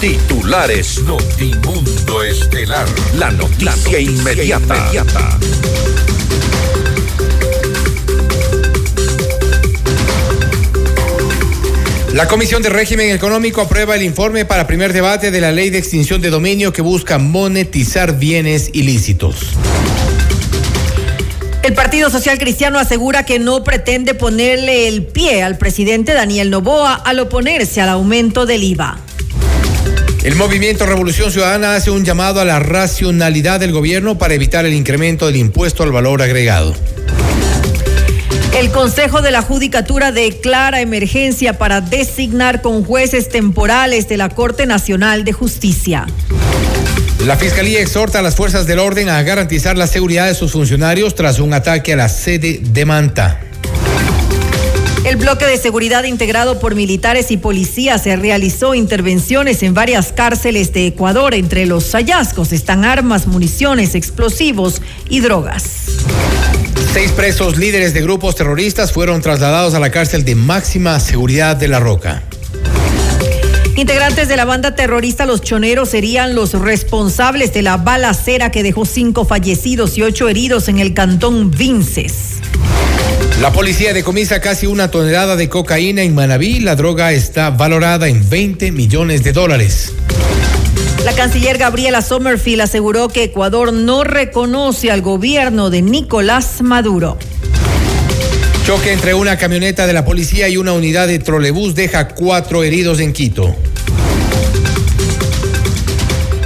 Titulares Notimundo Estelar. La noticia, inmediata. La Comisión de Régimen Económico aprueba el informe para primer debate de la ley de extinción de dominio que busca monetizar bienes ilícitos. El Partido Social Cristiano asegura que no pretende ponerle el pie al presidente Daniel Novoa al oponerse al aumento del IVA. El movimiento Revolución Ciudadana hace un llamado a la racionalidad del gobierno para evitar el incremento del impuesto al valor agregado. El Consejo de la Judicatura declara emergencia para designar con jueces temporales de la Corte Nacional de Justicia. La Fiscalía exhorta a las fuerzas del orden a garantizar la seguridad de sus funcionarios tras un ataque a la sede de Manta. El bloque de seguridad integrado por militares y policías se realizó intervenciones en varias cárceles de Ecuador. Entre los hallazgos están armas, municiones, explosivos y drogas. Seis presos líderes de grupos terroristas fueron trasladados a la cárcel de máxima seguridad de La Roca. Integrantes de la banda terrorista Los Choneros serían los responsables de la balacera que dejó cinco fallecidos y ocho heridos en el cantón Vinces. La policía decomisa casi una tonelada de cocaína en Manabí. La droga está valorada en 20 millones de dólares. La canciller Gabriela Sommerfield aseguró que Ecuador no reconoce al gobierno de Nicolás Maduro. Choque entre una camioneta de la policía y una unidad de trolebús deja cuatro heridos en Quito.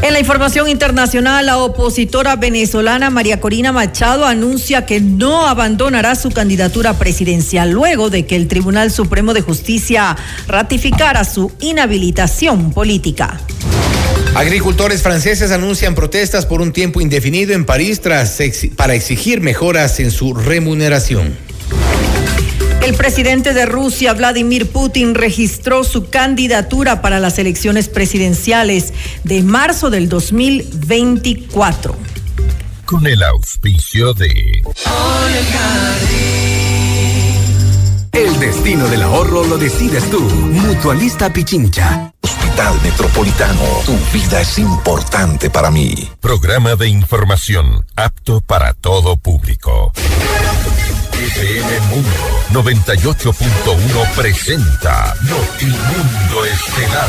En la información internacional, la opositora venezolana María Corina Machado anuncia que no abandonará su candidatura presidencial luego de que el Tribunal Supremo de Justicia ratificara su inhabilitación política. Agricultores franceses anuncian protestas por un tiempo indefinido en París para exigir mejoras en su remuneración. El presidente de Rusia, Vladimir Putin, registró su candidatura para las elecciones presidenciales de marzo del 2024. Con el auspicio de... El destino del ahorro lo decides tú. Mutualista Pichincha. Hospital Metropolitano. Tu vida es importante para mí. Programa de información apto para todo público. FM Mundo 98.1 presenta Notimundo Estelar.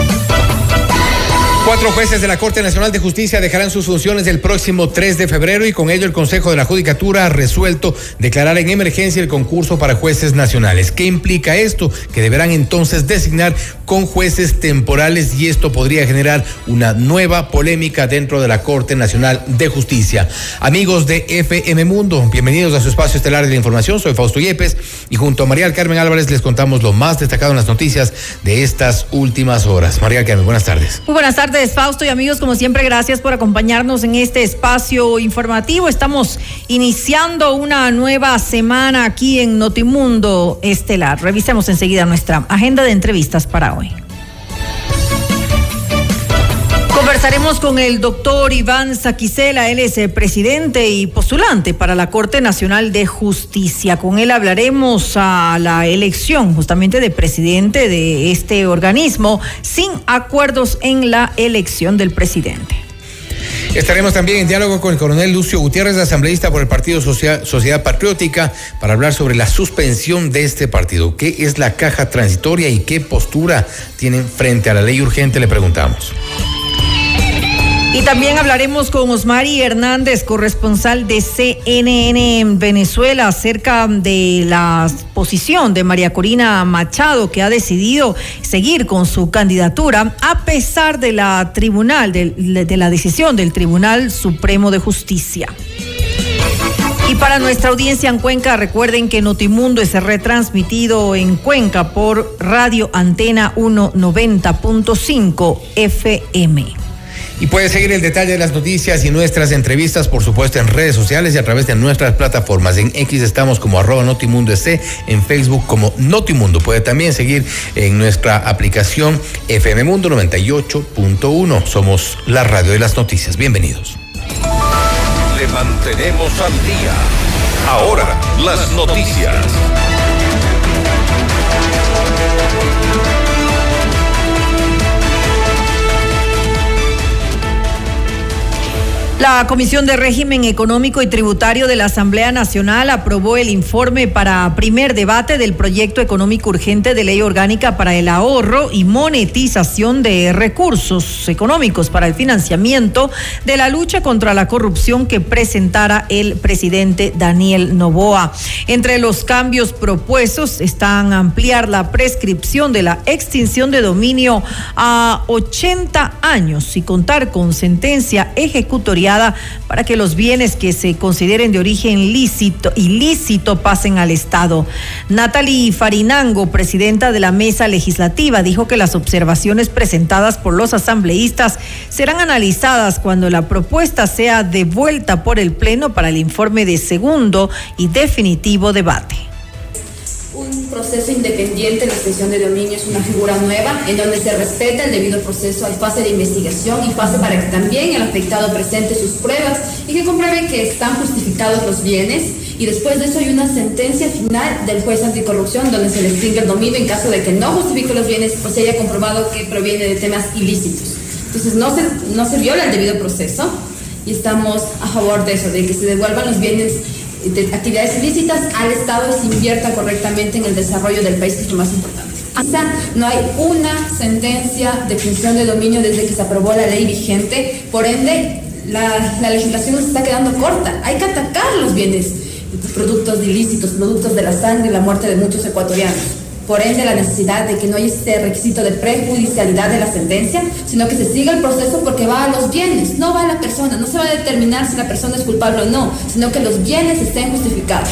Cuatro jueces de la Corte Nacional de Justicia dejarán sus funciones el próximo 3 de febrero y con ello el Consejo de la Judicatura ha resuelto declarar en emergencia el concurso para jueces nacionales. ¿Qué implica esto? Que deberán entonces designar con jueces temporales y esto podría generar una nueva polémica dentro de la Corte Nacional de Justicia. Amigos de FM Mundo, bienvenidos a su espacio estelar de la información. Soy Fausto Yepes y junto a María Carmen Álvarez les contamos lo más destacado en las noticias de estas últimas horas. María Carmen, buenas tardes. Muy buenas tardes tardes, Fausto y amigos. Como siempre, gracias por acompañarnos en este espacio informativo. Estamos iniciando una nueva semana aquí en Notimundo Estelar. Revisemos enseguida nuestra agenda de entrevistas para hoy. Conversaremos con el doctor Iván Saquicela, él es el presidente y postulante para la Corte Nacional de Justicia. Con él hablaremos a la elección justamente de presidente de este organismo sin acuerdos en la elección del presidente. Estaremos también en diálogo con el coronel Lucio Gutiérrez, asambleísta por el Partido Sociedad Patriótica, para hablar sobre la suspensión de este partido. ¿Qué es la caja transitoria y qué postura tienen frente a la ley urgente? Le preguntamos. Y también hablaremos con Osmari Hernández, corresponsal de CNN en Venezuela, acerca de la posición de María Corina Machado, que ha decidido seguir con su candidatura a pesar de la tribunal, de, de la decisión del Tribunal Supremo de Justicia. Y para nuestra audiencia en Cuenca, recuerden que Notimundo es retransmitido en Cuenca por Radio Antena 190.5 FM. Y puede seguir el detalle de las noticias y nuestras entrevistas, por supuesto, en redes sociales y a través de nuestras plataformas. En X estamos como arroba Notimundo S, en Facebook como Notimundo. Puede también seguir en nuestra aplicación FM Mundo 98.1. Somos la radio de las noticias. Bienvenidos. Le mantenemos al día. Ahora, las noticias. La Comisión de Régimen Económico y Tributario de la Asamblea Nacional aprobó el informe para primer debate del proyecto económico urgente de ley orgánica para el ahorro y monetización de recursos económicos para el financiamiento de la lucha contra la corrupción que presentara el presidente Daniel Novoa. Entre los cambios propuestos están ampliar la prescripción de la extinción de dominio a 80 años y contar con sentencia para que los bienes que se consideren de origen lícito, ilícito pasen al Estado. Natalie Farinango, presidenta de la mesa legislativa, dijo que las observaciones presentadas por los asambleístas serán analizadas cuando la propuesta sea devuelta por el Pleno para el informe de segundo y definitivo debate un proceso independiente, la extensión de dominio es una figura nueva en donde se respeta el debido proceso, hay fase de investigación y fase para que también el afectado presente sus pruebas y que compruebe que están justificados los bienes y después de eso hay una sentencia final del juez anticorrupción donde se le extingue el dominio en caso de que no justifique los bienes o se haya comprobado que proviene de temas ilícitos. Entonces no se, no se viola el debido proceso y estamos a favor de eso, de que se devuelvan los bienes de actividades ilícitas al Estado y se invierta correctamente en el desarrollo del país, es lo más importante. No hay una sentencia de función de dominio desde que se aprobó la ley vigente, por ende la, la legislación nos está quedando corta. Hay que atacar los bienes, productos ilícitos, productos de la sangre la muerte de muchos ecuatorianos. Por ende, la necesidad de que no haya este requisito de prejudicialidad de la sentencia, sino que se siga el proceso porque va a los bienes, no va a la persona. No se va a determinar si la persona es culpable o no, sino que los bienes estén justificados.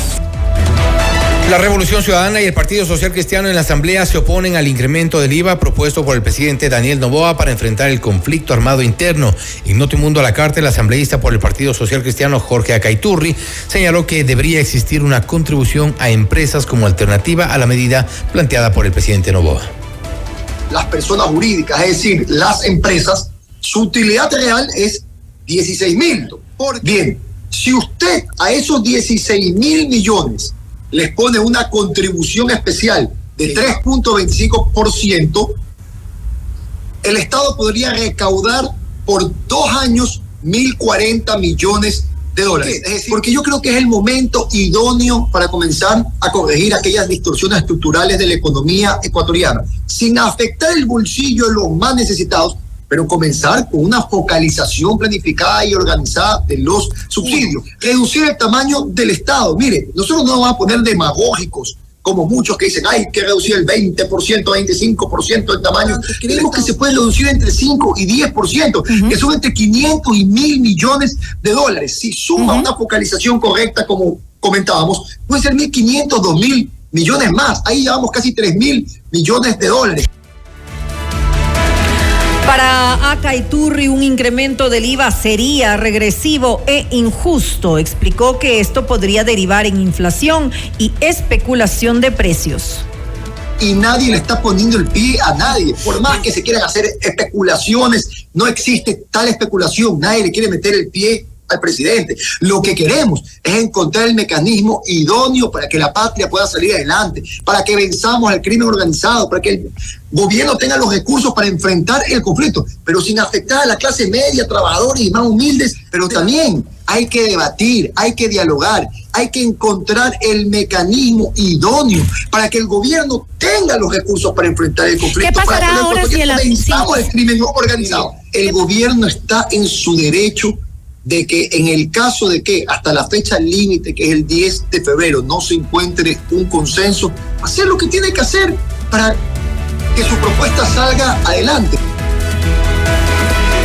La Revolución Ciudadana y el Partido Social Cristiano en la Asamblea se oponen al incremento del IVA propuesto por el presidente Daniel Novoa para enfrentar el conflicto armado interno. En Notimundo a la Carta, el asambleísta por el Partido Social Cristiano Jorge Acaiturri señaló que debería existir una contribución a empresas como alternativa a la medida planteada por el presidente Novoa. Las personas jurídicas, es decir, las empresas, su utilidad real es 16 mil. Bien, si usted a esos 16 mil millones les pone una contribución especial de 3.25%, el Estado podría recaudar por dos años 1.040 millones de dólares. Porque yo creo que es el momento idóneo para comenzar a corregir aquellas distorsiones estructurales de la economía ecuatoriana, sin afectar el bolsillo de los más necesitados, pero comenzar con una focalización planificada y organizada de los subsidios. Reducir el tamaño del Estado. Mire, nosotros no vamos a poner demagógicos como muchos que dicen, hay que reducir el 20%, 25% del tamaño. Creemos que se puede reducir entre 5 y 10%, que son entre 500 y 1000 millones de dólares. Si suma una focalización correcta, como comentábamos, puede ser 1.500, 2.000 millones más. Ahí llevamos casi 3.000 millones de dólares. Para Acaiturri, un incremento del IVA sería regresivo e injusto. Explicó que esto podría derivar en inflación y especulación de precios. Y nadie le está poniendo el pie a nadie. Por más que se quieran hacer especulaciones, no existe tal especulación. Nadie le quiere meter el pie al presidente. Lo que queremos es encontrar el mecanismo idóneo para que la patria pueda salir adelante, para que venzamos al crimen organizado, para que el gobierno tenga los recursos para enfrentar el conflicto, pero sin afectar a la clase media, trabajadores y más humildes, pero también hay que debatir, hay que dialogar, hay que encontrar el mecanismo idóneo para que el gobierno tenga los recursos para enfrentar el conflicto. ¿Qué pasará para ahora si el el crimen organizado? El gobierno está en su derecho de que en el caso de que hasta la fecha límite, que es el 10 de febrero, no se encuentre un consenso, hacer lo que tiene que hacer para que su propuesta salga adelante.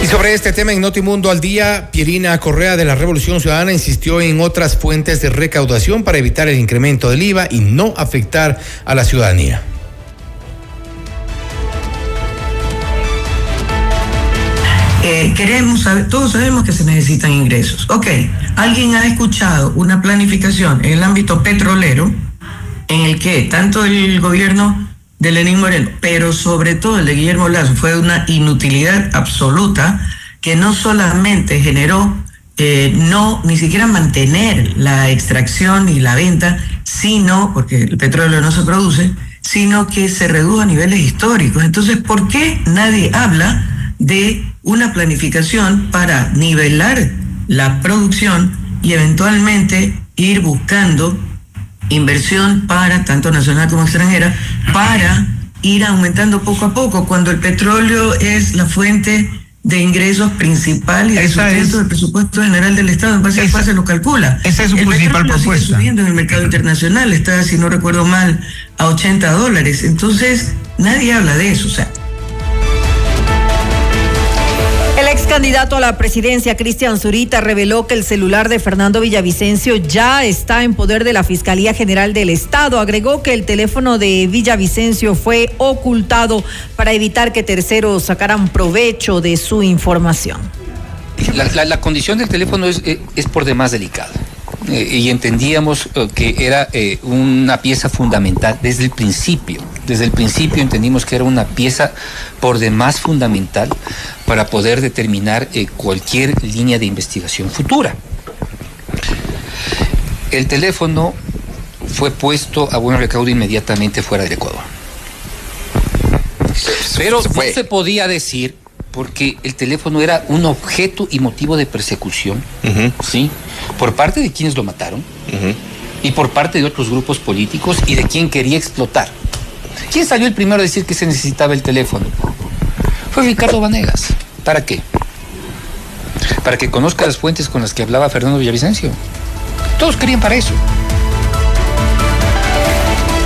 Y sobre este tema en Notimundo al día, Pierina Correa de la Revolución Ciudadana insistió en otras fuentes de recaudación para evitar el incremento del IVA y no afectar a la ciudadanía. Eh, queremos saber, todos sabemos que se necesitan ingresos. Ok, ¿alguien ha escuchado una planificación en el ámbito petrolero en el que tanto el gobierno de Lenín Moreno, pero sobre todo el de Guillermo Lazo, fue una inutilidad absoluta que no solamente generó eh, no ni siquiera mantener la extracción y la venta, sino, porque el petróleo no se produce, sino que se redujo a niveles históricos. Entonces, ¿por qué nadie habla de una planificación para nivelar la producción y eventualmente ir buscando inversión para, tanto nacional como extranjera, para ir aumentando poco a poco, cuando el petróleo es la fuente de ingresos principal y de sustento del presupuesto general del Estado, en base a se lo calcula. Esa es su el principal propuesta. Sigue subiendo en el mercado internacional, está, si no recuerdo mal, a 80 dólares. Entonces, nadie habla de eso. O sea, candidato a la presidencia, Cristian Zurita, reveló que el celular de Fernando Villavicencio ya está en poder de la Fiscalía General del Estado. Agregó que el teléfono de Villavicencio fue ocultado para evitar que terceros sacaran provecho de su información. La, condición del teléfono es, eh, es por demás delicada. Eh, y entendíamos eh, que era eh, una pieza fundamental desde el principio. Desde el principio entendimos que era una pieza por demás fundamental para poder determinar cualquier línea de investigación futura. El teléfono fue puesto a buen recaudo inmediatamente fuera del Ecuador. Pero no se podía decir porque el teléfono era un objeto y motivo de persecución, ¿sí? Por parte de quienes lo mataron y por parte de otros grupos políticos y de quien quería explotar. ¿Quién salió el primero a decir que se necesitaba el teléfono? Fue Ricardo Vanegas. ¿Para qué? Para que conozca las fuentes con las que hablaba Fernando Villavicencio. Todos querían para eso.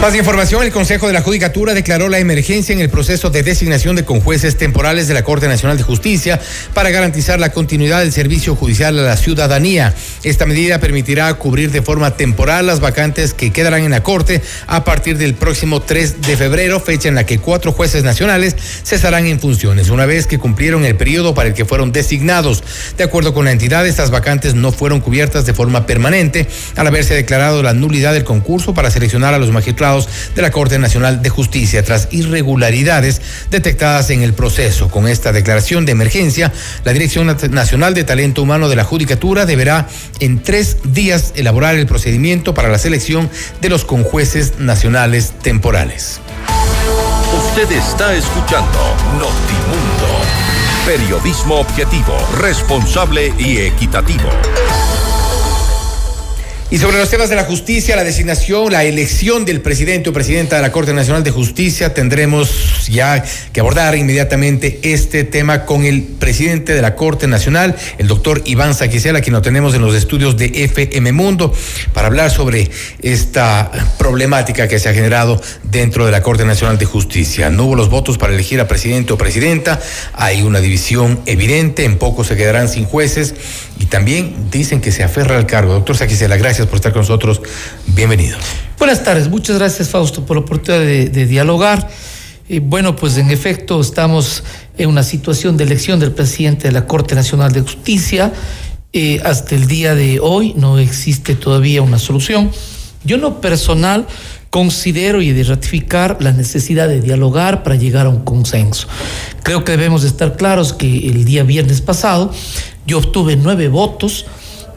Más información, el Consejo de la Judicatura declaró la emergencia en el proceso de designación de conjueces temporales de la Corte Nacional de Justicia para garantizar la continuidad del servicio judicial a la ciudadanía. Esta medida permitirá cubrir de forma temporal las vacantes que quedarán en la Corte a partir del próximo 3 de febrero, fecha en la que cuatro jueces nacionales cesarán en funciones, una vez que cumplieron el periodo para el que fueron designados. De acuerdo con la entidad, estas vacantes no fueron cubiertas de forma permanente al haberse declarado la nulidad del concurso para seleccionar a los magistrados de la Corte Nacional de Justicia tras irregularidades detectadas en el proceso. Con esta declaración de emergencia, la Dirección Nacional de Talento Humano de la Judicatura deberá en tres días elaborar el procedimiento para la selección de los conjueces nacionales temporales. Usted está escuchando Notimundo. Periodismo objetivo, responsable y equitativo. Y sobre los temas de la justicia, la designación, la elección del presidente o presidenta de la Corte Nacional de Justicia, tendremos ya que abordar inmediatamente este tema con el presidente de la Corte Nacional, el doctor Iván Saquicela, quien lo tenemos en los estudios de FM Mundo, para hablar sobre esta problemática que se ha generado dentro de la Corte Nacional de Justicia. No hubo los votos para elegir a presidente o presidenta, hay una división evidente, en poco se quedarán sin jueces y también dicen que se aferra al cargo. Doctor Saquicela, gracias por estar con nosotros. Bienvenido. Buenas tardes, muchas gracias Fausto por la oportunidad de, dialogar. Bueno, pues en efecto estamos en una situación de elección del presidente de la Corte Nacional de Justicia. Eh, hasta el día de hoy no existe todavía una solución. Yo no personal considero y de ratificar la necesidad de dialogar para llegar a un consenso. Creo que debemos estar claros que el día viernes pasado yo obtuve nueve votos,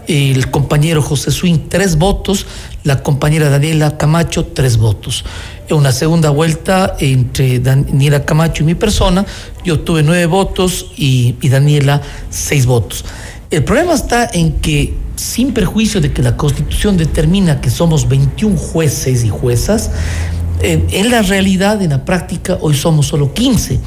el compañero José Swing tres votos, la compañera Daniela Camacho tres votos. En una segunda vuelta entre Daniela Camacho y mi persona, yo obtuve nueve votos y, y Daniela seis votos. El problema está en que, sin perjuicio de que la Constitución determina que somos 21 jueces y juezas, en la realidad, en la práctica, hoy somos solo 15.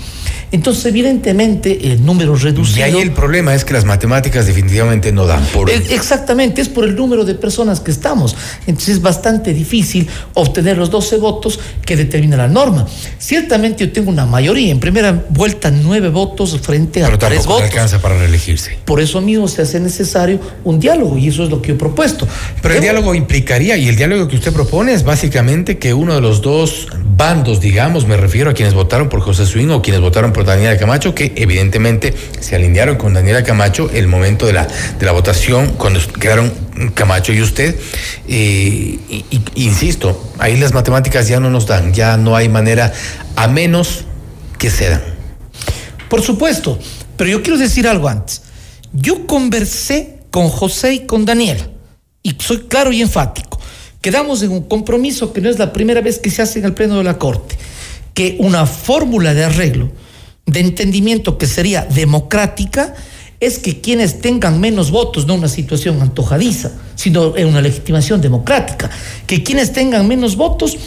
Entonces, evidentemente, el número reducido. Y ahí el problema es que las matemáticas definitivamente no dan por. Exactamente, es por el número de personas que estamos. Entonces, es bastante difícil obtener los 12 votos que determina la norma. Ciertamente, yo tengo una mayoría. En primera vuelta, nueve votos frente a Pero tres votos. alcanza para reelegirse. Por eso mismo se hace necesario un diálogo y eso es lo que yo he propuesto. Pero el diálogo implicaría, y el diálogo que usted propone es básicamente que uno de los dos bandos, digamos, me refiero a quienes votaron por José Swing o quienes votaron por Daniela Camacho, que evidentemente se alinearon con Daniela Camacho el momento de la, de la votación, cuando quedaron Camacho y usted. Eh, insisto, ahí las matemáticas ya no nos dan, ya no hay manera, a menos que cedan. Por supuesto, pero yo quiero decir algo antes. Yo conversé con José y con Daniela, y soy claro y enfático. Quedamos en un compromiso que no es la primera vez que se hace en el Pleno de la Corte, que una fórmula de arreglo de entendimiento que sería democrática es que quienes tengan menos votos, no una situación antojadiza, sino una legitimación democrática, que quienes tengan menos votos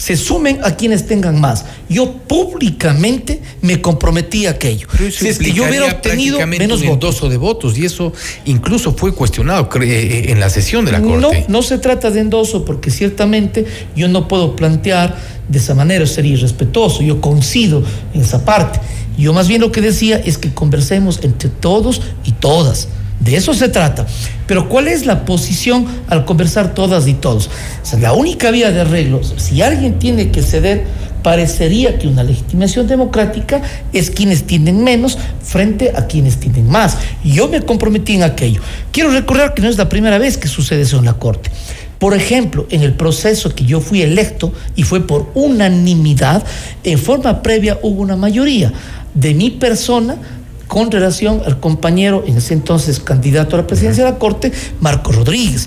se sumen a quienes tengan más. Yo públicamente me comprometí a aquello. si es que yo hubiera obtenido menos votos de votos y eso incluso fue cuestionado eh, eh, en la sesión de la Corte. No, no se trata de endoso porque ciertamente yo no puedo plantear de esa manera, sería irrespetuoso. Yo coincido en esa parte. Yo más bien lo que decía es que conversemos entre todos y todas. De eso se trata. Pero ¿cuál es la posición al conversar todas y todos? la única vía de arreglo, si alguien tiene que ceder, parecería que una legitimación democrática es quienes tienen menos frente a quienes tienen más. Yo me comprometí en aquello. Quiero recordar que no es la primera vez que sucede eso en la Corte. Por ejemplo, en el proceso que yo fui electo y fue por unanimidad, en forma previa hubo una mayoría de mi persona con relación al compañero, en ese entonces candidato a la presidencia de la Corte, Marco Rodríguez.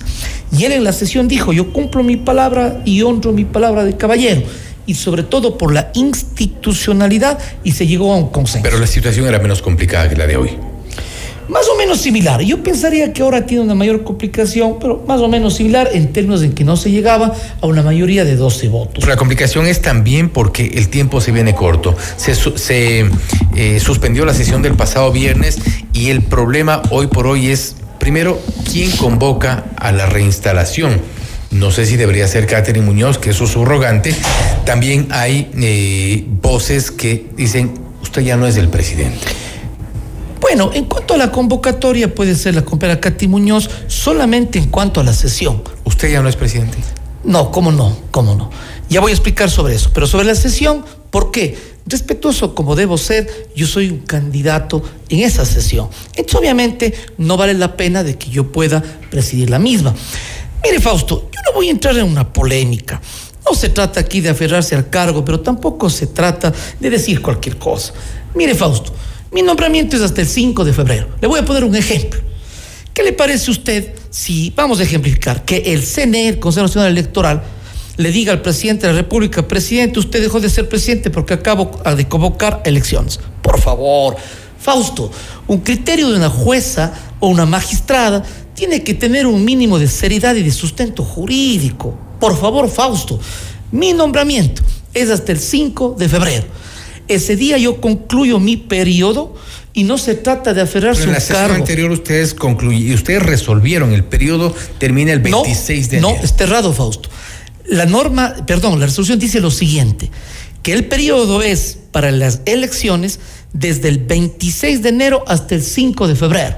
Y él en la sesión dijo, yo cumplo mi palabra y honro mi palabra de caballero y sobre todo por la institucionalidad y se llegó a un consenso. Pero la situación era menos complicada que la de hoy. Más o menos similar. Yo pensaría que ahora tiene una mayor complicación, pero más o menos similar en términos en que no se llegaba a una mayoría de 12 votos. la complicación es también porque el tiempo se viene corto. Se, eh, suspendió la sesión del pasado viernes y el problema hoy por hoy es, primero, quién convoca a la reinstalación. No sé si debería ser Catherine Muñoz, que es su subrogante. También hay eh, voces que dicen, usted ya no es el presidente. Bueno, en cuanto a la convocatoria, puede ser la compañera Katy Muñoz, solamente en cuanto a la sesión. ¿Usted ya no es presidente? No, cómo no, cómo no. Ya voy a explicar sobre eso. Pero sobre la sesión, ¿por qué? Respetuoso como debo ser, yo soy un candidato en esa sesión. Entonces, obviamente, no vale la pena de que yo pueda presidir la misma. Mire, Fausto, yo no voy a entrar en una polémica. No se trata aquí de aferrarse al cargo, pero tampoco se trata de decir cualquier cosa. Mire, Fausto, mi nombramiento es hasta el 5 de febrero. Le voy a poner un ejemplo. ¿Qué le parece a usted si, vamos a ejemplificar, que el CNE, el Consejo Nacional Electoral, le diga al presidente de la República, presidente, usted dejó de ser presidente porque acabo de convocar elecciones? Por favor, Fausto, un criterio de una jueza o una magistrada tiene que tener un mínimo de seriedad y de sustento jurídico. Por favor, Fausto, mi nombramiento es hasta el 5 de febrero. Ese día yo concluyo mi periodo y no se trata de aferrarse a un cargo. En la sesión anterior ustedes concluyeron, ustedes resolvieron, el periodo termina el 26 de enero. No, es errado, Fausto. La norma, perdón, la resolución dice lo siguiente, que el periodo es para las elecciones desde el 26 de enero hasta el 5 de febrero.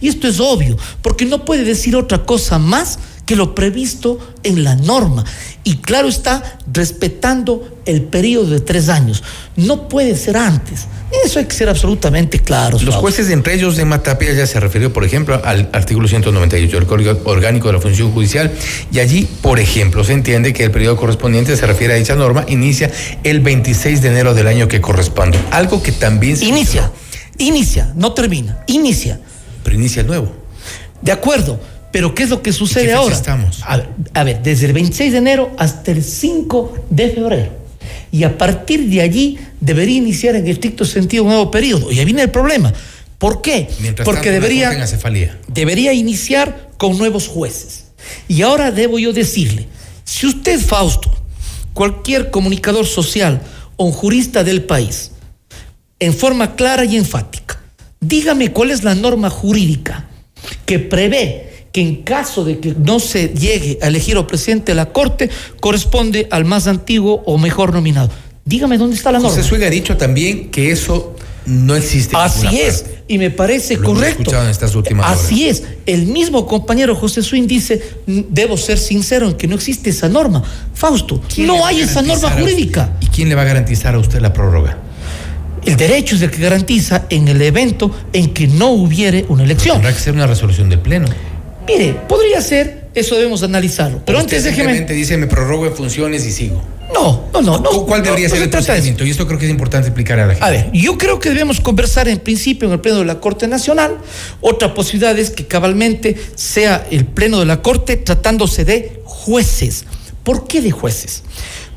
Y esto es obvio, porque no puede decir otra cosa más que lo previsto en la norma. Y claro está, respetando el periodo de tres años. No puede ser antes. Eso hay que ser absolutamente claro. Los jueces, entre ellos de Matapia, ya se refirió, por ejemplo, al artículo 198 del Código Orgánico de la Función Judicial, y allí, por ejemplo, se entiende que el periodo correspondiente se refiere a dicha norma, inicia el 26 de enero del año que corresponde. Algo que también se. Inicia, inicia, no termina, inicia. Pero inicia nuevo. De acuerdo pero ¿qué es lo que sucede ahora? Estamos? A ver, desde el 26 de enero hasta el 5 de febrero. Y a partir de allí debería iniciar en estricto sentido un nuevo periodo. Y ahí viene el problema. ¿Por qué? Porque debería, debería iniciar con nuevos jueces. Y ahora debo yo decirle, si usted, Fausto, cualquier comunicador social o un jurista del país, en forma clara y enfática, dígame cuál es la norma jurídica que prevé que en caso de que no se llegue a elegir al presidente de la Corte, corresponde al más antiguo o mejor nominado. Dígame dónde está la norma. José Suega ha dicho también que eso no existe. Así es, parte. y me parece Lo correcto. escuchado en estas últimas Así es, el mismo compañero José Swin dice, "Mm, debo ser sincero en que no existe esa norma. Fausto, ¿Quién le no hay esa norma usted- jurídica. ¿Y quién le va a garantizar a usted la prórroga? El derecho es el que garantiza en el evento en que no hubiere una elección. Tendrá que ser una resolución del Pleno. Mire, podría ser, eso debemos analizarlo. Pero Usted antes déjeme... dice, me prorrogo en funciones y sigo. No, no, no. no ¿Cuál debería no, ser no el se procedimiento? Y esto creo que es importante explicar a la gente. A ver, yo creo que debemos conversar en principio en el Pleno de la Corte Nacional. Otra posibilidad es que cabalmente sea el Pleno de la Corte tratándose de jueces. ¿Por qué de jueces?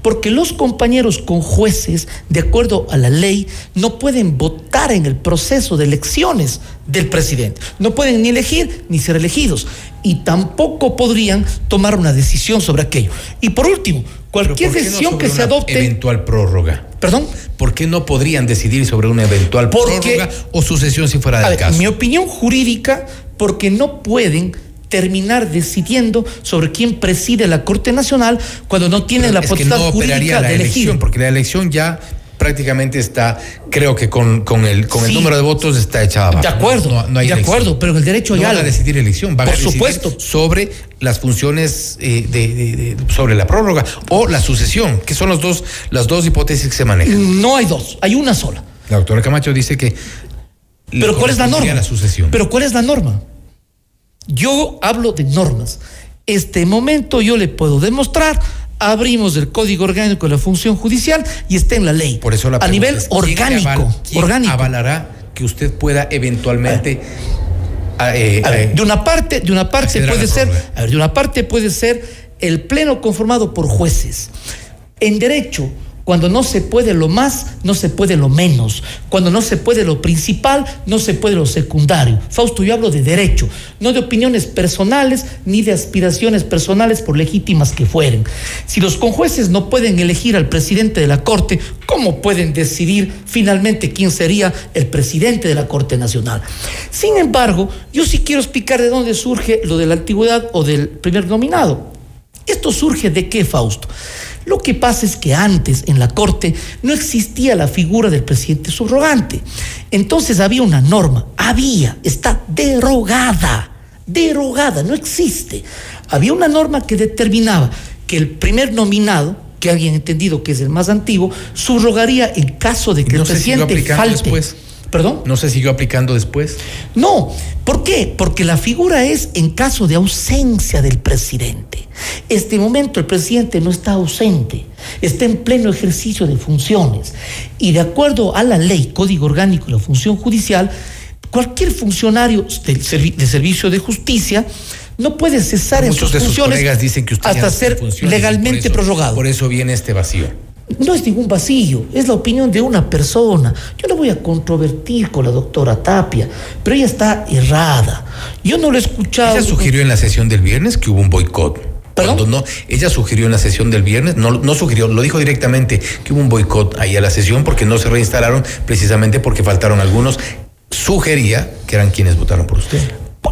Porque los compañeros con jueces, de acuerdo a la ley, no pueden votar en el proceso de elecciones del presidente. No pueden ni elegir ni ser elegidos. Y tampoco podrían tomar una decisión sobre aquello. Y por último, cualquier ¿por qué no decisión que se adopte... Eventual prórroga. Perdón. ¿Por qué no podrían decidir sobre una eventual Porque- prórroga o sucesión si fuera A del ver, caso? mi opinión jurídica, porque no pueden terminar decidiendo sobre quién preside la Corte Nacional cuando no tienen la es que potestad no jurídica la de elegir. elección, porque la elección ya prácticamente está, creo que con, con el, con el número de votos está echada abajo. De acuerdo, No, no hay de elección. acuerdo, pero el derecho no hay van a decidir elección, van Por a decidir supuesto. sobre las funciones eh, de, de- de- sobre la prórroga o la sucesión, que son los dos, las dos hipótesis que se manejan. No hay dos, hay una sola. La doctora Camacho dice que. Pero ¿cuál es la norma? La sucesión. Pero ¿cuál es la norma? Yo hablo de normas. Este momento yo le puedo demostrar. Abrimos el Código Orgánico de la Función Judicial y está en la ley. Por eso la a nivel es, ¿quién le orgánico. quién orgánico. avalará que usted pueda eventualmente. a- eh, A ver, eh, de una parte, de una parte puede ser, prórroga. a ver, de una parte puede ser el pleno conformado por jueces. En derecho, cuando no se puede lo más, no se puede lo menos. Cuando no se puede lo principal, no se puede lo secundario. Fausto, yo hablo de derecho, no de opiniones personales ni de aspiraciones personales por legítimas que fueren. Si los conjueces no pueden elegir al presidente de la Corte, ¿cómo pueden decidir finalmente quién sería el presidente de la Corte Nacional? Sin embargo, yo sí quiero explicar de dónde surge lo de la antigüedad o del primer nominado. ¿Esto surge de qué, Fausto? Lo que pasa es que antes en la Corte no existía la figura del presidente subrogante. Entonces había una norma, había, está derogada, derogada, no existe. Había una norma que determinaba que el primer nominado, que alguien entendido que es el más antiguo, subrogaría en caso de que no el presidente falte. después. ¿Perdón? ¿No se siguió aplicando después? No, ¿por qué? Porque la figura es en caso de ausencia del presidente. Este momento el presidente no está ausente, está en pleno ejercicio de funciones. Y de acuerdo a la ley, Código Orgánico de la Función Judicial, cualquier funcionario del servi- de servicio de justicia no puede cesar en sus de sus funciones colegas dicen que usted ya hasta ser y por legalmente eso- prorrogado. Por eso viene este vacío. No es ningún vacío, es la opinión de una persona. Yo no voy a controvertir con la doctora Tapia, pero ella está errada. Yo no lo he escuchado. Ella sugirió en la sesión del viernes que hubo un boicot. ¿Perdón? Cuando no, ella sugirió en la sesión del viernes, no, no sugirió, lo dijo directamente, que hubo un boicot ahí a la sesión porque no se reinstalaron precisamente porque faltaron algunos. Sugería que eran quienes votaron por usted.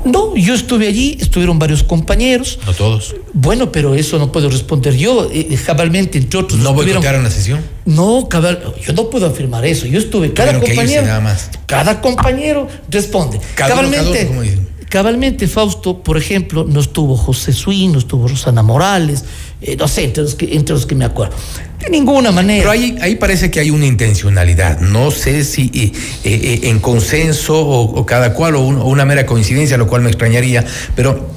No, yo estuve allí, estuvieron varios compañeros. No todos. Bueno, pero eso no puedo responder yo. Eh, cabalmente, entre otros. ¿No boicotearon la sesión? No, cabal, yo no puedo afirmar eso. Yo estuve, cada Tuvieron que irse compañero. nada más. Cada compañero responde. Cada uno, cada cabalmente, uno, como dicen. Cabalmente, Fausto, por ejemplo, no estuvo José Suín, no estuvo Rosana Morales, eh, no sé, entre los, que, entre los que me acuerdo. De ninguna manera. Pero ahí, ahí parece que hay una intencionalidad. No sé si eh, eh, en consenso o, o cada cual o, un- o una mera coincidencia, lo cual me extrañaría, pero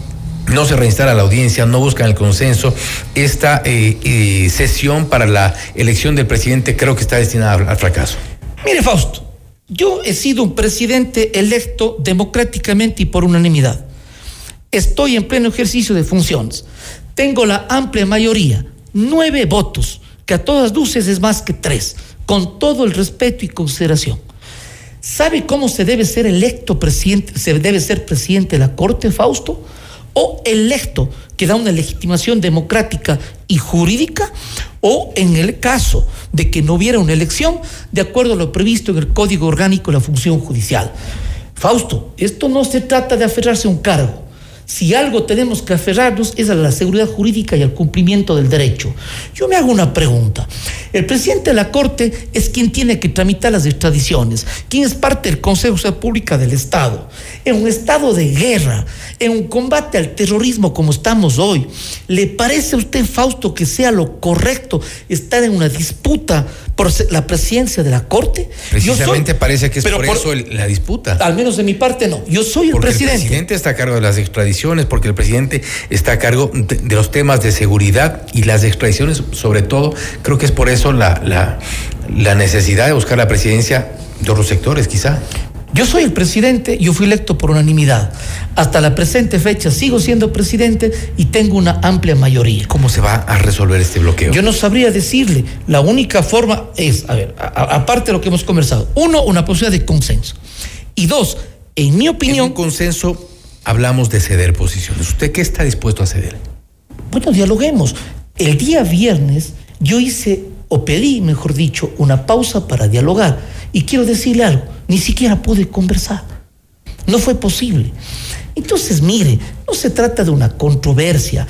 no se reinstala la audiencia, no buscan el consenso. Esta eh, eh, sesión para la elección del presidente creo que está destinada al fracaso. Mire, Fausto, yo he sido un presidente electo democráticamente y por unanimidad. Estoy en pleno ejercicio de funciones. Tengo la amplia mayoría, nueve votos, que a todas luces es más que tres, con todo el respeto y consideración. ¿Sabe cómo se debe ser electo presidente, se debe ser presidente de la Corte, Fausto? O electo, que da una legitimación democrática y jurídica, o en el caso de que no hubiera una elección, de acuerdo a lo previsto en el Código Orgánico de la Función Judicial. Fausto, esto no se trata de aferrarse a un cargo si algo tenemos que aferrarnos es a la seguridad jurídica y al cumplimiento del derecho. Yo me hago una pregunta. El presidente de la Corte es quien tiene que tramitar las extradiciones, quien es parte del Consejo de Pública del Estado. En un estado de guerra, en un combate al terrorismo como estamos hoy, ¿le parece a usted, Fausto, que sea lo correcto estar en una disputa por la presidencia de la Corte? Precisamente parece que es por, eso la disputa. Al menos de mi parte no. Yo soy el presidente. El presidente está a cargo de las extradiciones porque el presidente está a cargo de, los temas de seguridad y las extradiciones, sobre todo, creo que es por eso la, la, la necesidad de buscar la presidencia de otros sectores, quizá. Yo soy el presidente, yo fui electo por unanimidad. Hasta la presente fecha sigo siendo presidente y tengo una amplia mayoría. ¿Cómo se va a resolver este bloqueo? Yo no sabría decirle. La única forma es, a ver, aparte de lo que hemos conversado, uno, una posibilidad de consenso. Y dos, en mi opinión... un consenso hablamos de ceder posiciones. ¿Usted qué está dispuesto a ceder? Bueno, dialoguemos. El día viernes yo hice, o pedí, mejor dicho, una pausa para dialogar. Y quiero decirle algo, ni siquiera pude conversar. No fue posible. Entonces, mire, no se trata de una controversia.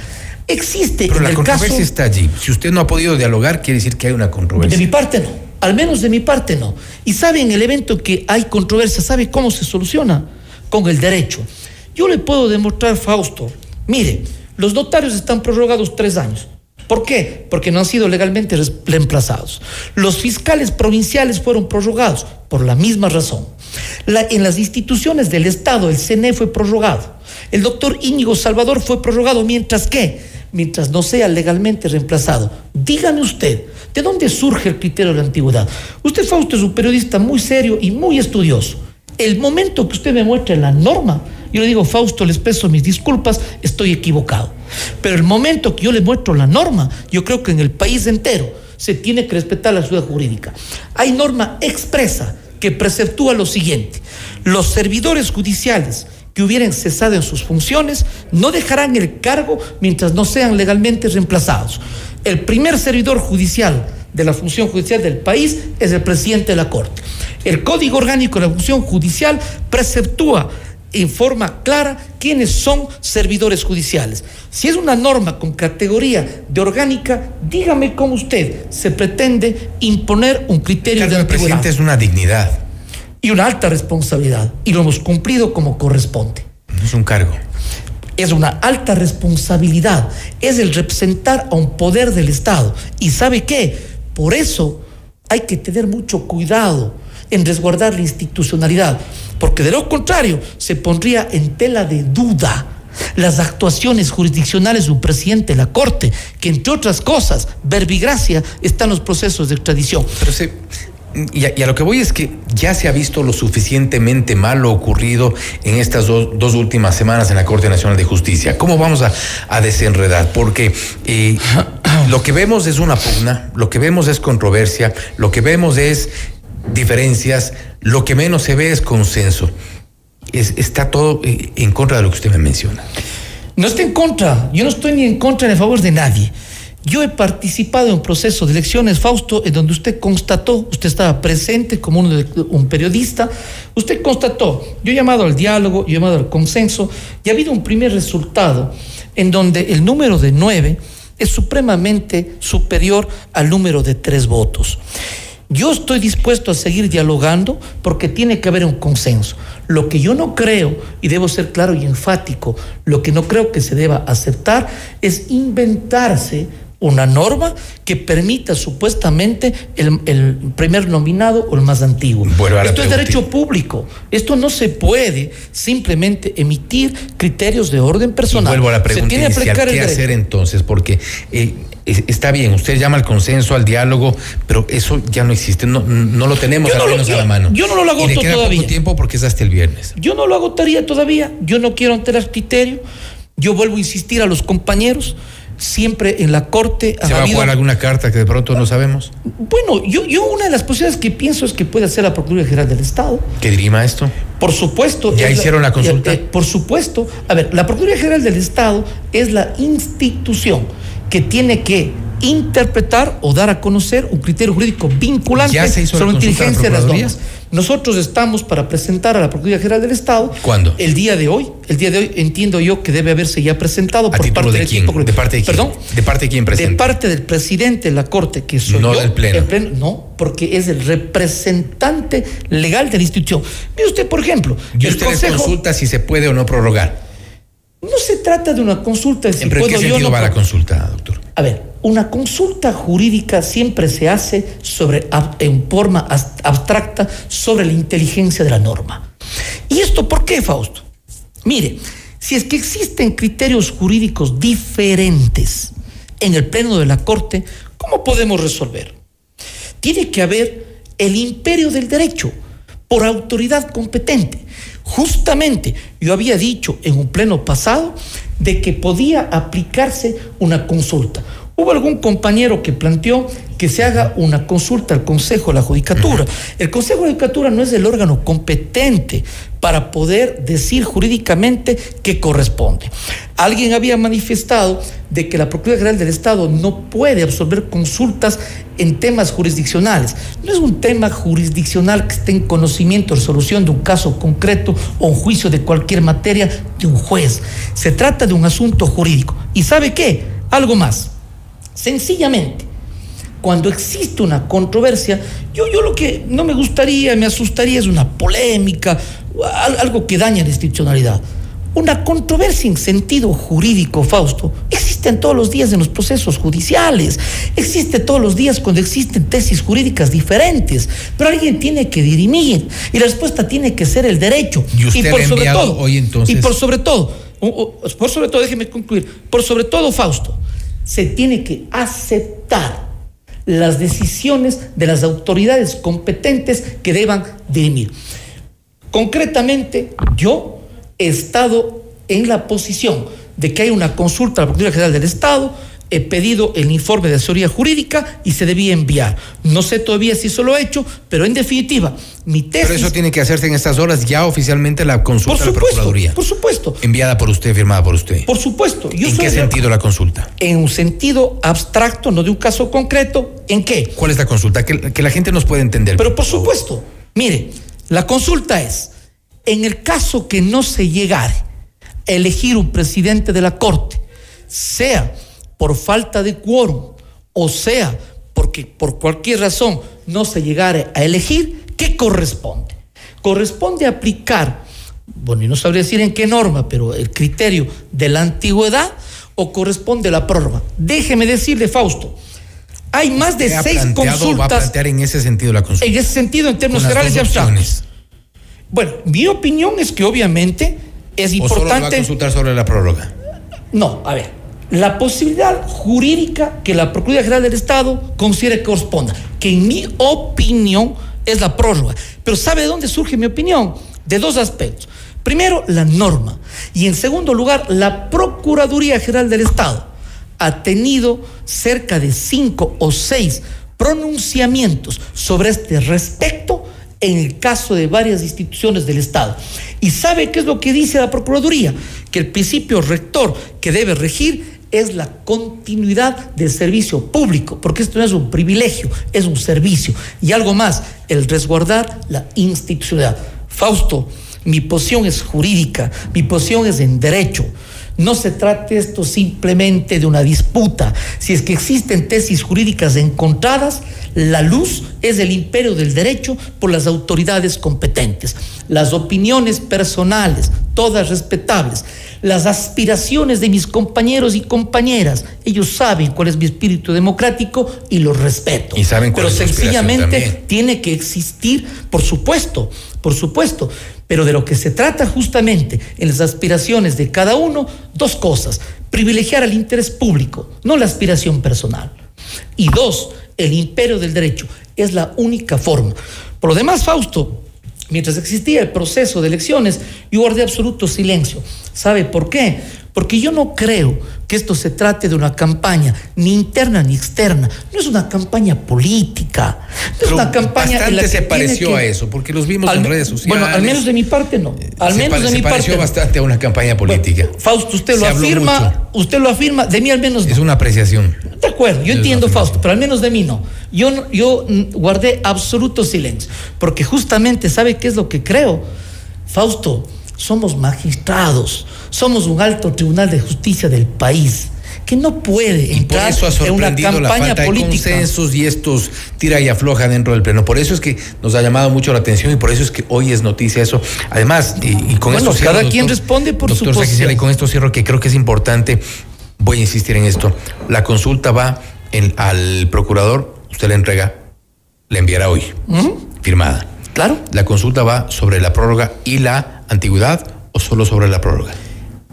Existe. Pero la controversia está allí. Si usted no ha podido dialogar, quiere decir que hay una controversia. De mi parte no. Al menos de mi parte no. Y sabe en el evento que hay controversia, ¿sabe cómo se soluciona? Con el derecho. Yo le puedo demostrar, Fausto, mire, los notarios están prorrogados tres años. ¿Por qué? Porque no han sido legalmente reemplazados. Los fiscales provinciales fueron prorrogados por la misma razón. en las instituciones del Estado, el CNE fue prorrogado. El doctor Íñigo Salvador fue prorrogado, mientras que, mientras no sea legalmente reemplazado. Dígame usted, ¿de dónde surge el criterio de la antigüedad? Usted, Fausto, es un periodista muy serio y muy estudioso. El momento que usted me muestre la norma, yo le digo, Fausto, les expreso mis disculpas, estoy equivocado. Pero el momento que yo le muestro la norma, yo creo que en el país entero se tiene que respetar la ciudad jurídica. Hay norma expresa que preceptúa lo siguiente. Los servidores judiciales que hubieran cesado en sus funciones no dejarán el cargo mientras no sean legalmente reemplazados. El primer servidor judicial de la función judicial del país es el presidente de la Corte. El Código Orgánico de la Función Judicial preceptúa en forma clara quiénes son servidores judiciales. Si es una norma con categoría de orgánica, dígame cómo usted se pretende imponer un criterio de antigüedad. presidente es una dignidad. Y una alta responsabilidad. Y lo hemos cumplido como corresponde. No es un cargo. Es una alta responsabilidad. Es el representar a un poder del Estado. ¿Y sabe qué? Por eso hay que tener mucho cuidado en resguardar la institucionalidad porque de lo contrario se pondría en tela de duda las actuaciones jurisdiccionales de un presidente de la Corte, que entre otras cosas, verbigracia, están los procesos de extradición. Pero se, y, a, lo que voy es que ya se ha visto lo suficientemente malo ocurrido en estas dos últimas semanas en la Corte Nacional de Justicia. ¿Cómo vamos a, desenredar? Porque eh, lo que vemos es una pugna, lo que vemos es controversia, lo que vemos es diferencias, lo que menos se ve es consenso. está todo eh, en contra de lo que usted me menciona. No estoy en contra, yo no estoy ni en contra ni a favor de nadie. Yo he participado en un proceso de elecciones, Fausto, en donde usted constató, usted estaba presente como un, periodista, usted constató, yo he llamado al diálogo, yo he llamado al consenso, y ha habido un primer resultado en donde el número de nueve es supremamente superior al número de tres votos. Yo estoy dispuesto a seguir dialogando porque tiene que haber un consenso. Lo que yo no creo, y debo ser claro y enfático, lo que no creo que se deba aceptar es inventarse una norma que permita supuestamente el, primer nominado o el más antiguo. Esto es derecho público. Esto no se puede simplemente emitir criterios de orden personal. vuelvo a la pregunta se ¿qué hacer entonces? Porque eh, está bien, usted llama al consenso, al diálogo, pero eso ya no existe, no, no lo tenemos menos a la mano. Yo no lo agoto y todavía. poco tiempo porque es hasta el viernes. Yo no lo agotaría todavía, yo no quiero alterar criterio, yo vuelvo a insistir a los compañeros siempre en la Corte ha ¿Se va a jugar alguna carta que de pronto no sabemos? Bueno, yo, yo una de las posibilidades que pienso es que puede ser la Procuraduría General del Estado. ¿Que dirima esto? Por supuesto. ¿Ya hicieron la, consulta? Eh, por supuesto. A ver, la Procuraduría General del Estado es la institución que tiene que interpretar o dar a conocer un criterio jurídico vinculante sobre la inteligencia de las normas. Nosotros estamos para presentar a la Procuraduría General del Estado. ¿Cuándo? El día de hoy. El día de hoy entiendo yo que debe haberse ya presentado por parte de quién? ¿De parte de quién? Perdón. ¿De parte de quién presenta? De parte del presidente de la Corte, que soy no yo. del pleno. No, porque es el representante legal de la institución. Mire usted, por ejemplo. ¿Y usted les consulta si se puede o no prorrogar? No se trata de una consulta. Si ¿En qué sentido va la consulta, doctor? A ver, una consulta jurídica siempre se hace sobre, en forma abstracta sobre la inteligencia de la norma. ¿Y esto por qué, Fausto? Mire, si es que existen criterios jurídicos diferentes en el Pleno de la Corte, ¿cómo podemos resolver? Tiene que haber el imperio del derecho por autoridad competente. Justamente yo había dicho en un pleno pasado de que podía aplicarse una consulta. Hubo algún compañero que planteó que se haga una consulta al Consejo de la Judicatura. El Consejo de la Judicatura no es el órgano competente para poder decir jurídicamente qué corresponde. Alguien había manifestado de que la Procuraduría General del Estado no puede absorber consultas en temas jurisdiccionales. No es un tema jurisdiccional que esté en conocimiento, resolución de un caso concreto o un juicio de cualquier materia de un juez. Se trata de un asunto jurídico. ¿Y sabe qué? Algo más. Sencillamente, cuando existe una controversia, yo, yo lo que no me gustaría, me asustaría es una polémica, algo que daña la institucionalidad. Una controversia en sentido jurídico, Fausto, existe todos los días en los procesos judiciales, existe todos los días cuando existen tesis jurídicas diferentes, pero alguien tiene que dirimir y la respuesta tiene que ser el derecho. Y usted por sobre todo, hoy entonces. Y por sobre todo, por sobre todo, déjeme concluir, por sobre todo, Fausto, se tiene que aceptar las decisiones de las autoridades competentes que deban dirimir. Concretamente, yo he estado en la posición de que hay una consulta a la Procuraduría General del Estado, he pedido el informe de asesoría jurídica y se debía enviar. No sé todavía si eso lo he hecho, pero en definitiva, mi tesis... Pero eso tiene que hacerse en estas horas ya oficialmente la consulta por a la Procuraduría. Por supuesto. Enviada por usted, firmada por usted. Por supuesto. ¿En qué sentido la consulta? En un sentido abstracto, no de un caso concreto. ¿En qué? ¿Cuál es la consulta? Que, que la gente nos puede entender. Pero por supuesto, mire, la consulta es, en el caso que no se llegare a elegir un presidente de la Corte, sea por falta de quórum, o sea, porque por cualquier razón no se llegare a elegir, ¿qué corresponde? Corresponde aplicar, bueno, y no sabría decir en qué norma, pero el criterio de la antigüedad o corresponde la prórroga. Déjeme decirle, Fausto, hay más de seis consultas. Va a plantear en ese sentido la consulta. En ese sentido, en términos generales y abstractos. Bueno, mi opinión es que obviamente es importante. ¿O solo va a consultar sobre la prórroga? No, a ver la posibilidad jurídica que la Procuraduría General del Estado considere que corresponda, que en mi opinión es la prórroga. Pero ¿sabe de dónde surge mi opinión? De dos aspectos. Primero, la norma. Y en segundo lugar, la Procuraduría General del Estado ha tenido cerca de cinco o seis pronunciamientos sobre este respecto en el caso de varias instituciones del Estado. ¿Y sabe qué es lo que dice la Procuraduría? Que el principio rector que debe regir es la continuidad del servicio público, porque esto no es un privilegio, es un servicio. Y algo más, el resguardar la institucionalidad. Fausto, mi posición es jurídica, mi posición es en derecho. No se trata esto simplemente de una disputa. Si es que existen tesis jurídicas encontradas, la luz es el imperio del derecho por las autoridades competentes. Las opiniones personales, todas respetables, las aspiraciones de mis compañeros y compañeras. Ellos saben cuál es mi espíritu democrático y lo respeto. Y saben Pero sencillamente tiene que existir, por supuesto, por supuesto. Pero de lo que se trata justamente en las aspiraciones de cada uno, dos cosas. Privilegiar el interés público, no la aspiración personal. Y dos, el imperio del derecho. Es la única forma. Por lo demás, Fausto, Mientras existía el proceso de elecciones, yo guardé absoluto silencio. ¿Sabe por qué? porque yo no creo que esto se trate de una campaña ni interna ni externa. No es una campaña política. No es una campaña bastante en la que se pareció que- a eso, porque los vimos Al- en redes sociales. Bueno, al menos de mi parte no. Al se menos pare- de se mi pareció parte. no. bastante a una campaña política. Fausto, usted Se lo afirma, mucho. usted lo afirma, de mí al menos no. Es una apreciación. De acuerdo, yo Es entiendo, Fausto, pero al menos de mí no. Yo, yo guardé absoluto silencio, porque justamente, ¿sabe qué es lo que creo? Fausto, somos magistrados, somos un alto tribunal de justicia del país, que no puede Y por entrar eso ha en una sorprendido la campaña falta de política. consensos y estos tira y afloja dentro del pleno. Por eso es que nos ha llamado mucho la atención y por eso es que hoy es noticia eso. Además, y, y con Bueno, esto cierro, cada quien responde por su posición. y con esto cierro que creo que es importante, voy a insistir en esto. La consulta va en- al procurador, usted le entrega, le enviará hoy, firmada. Claro. La consulta va sobre la prórroga y la antigüedad o solo sobre la prórroga.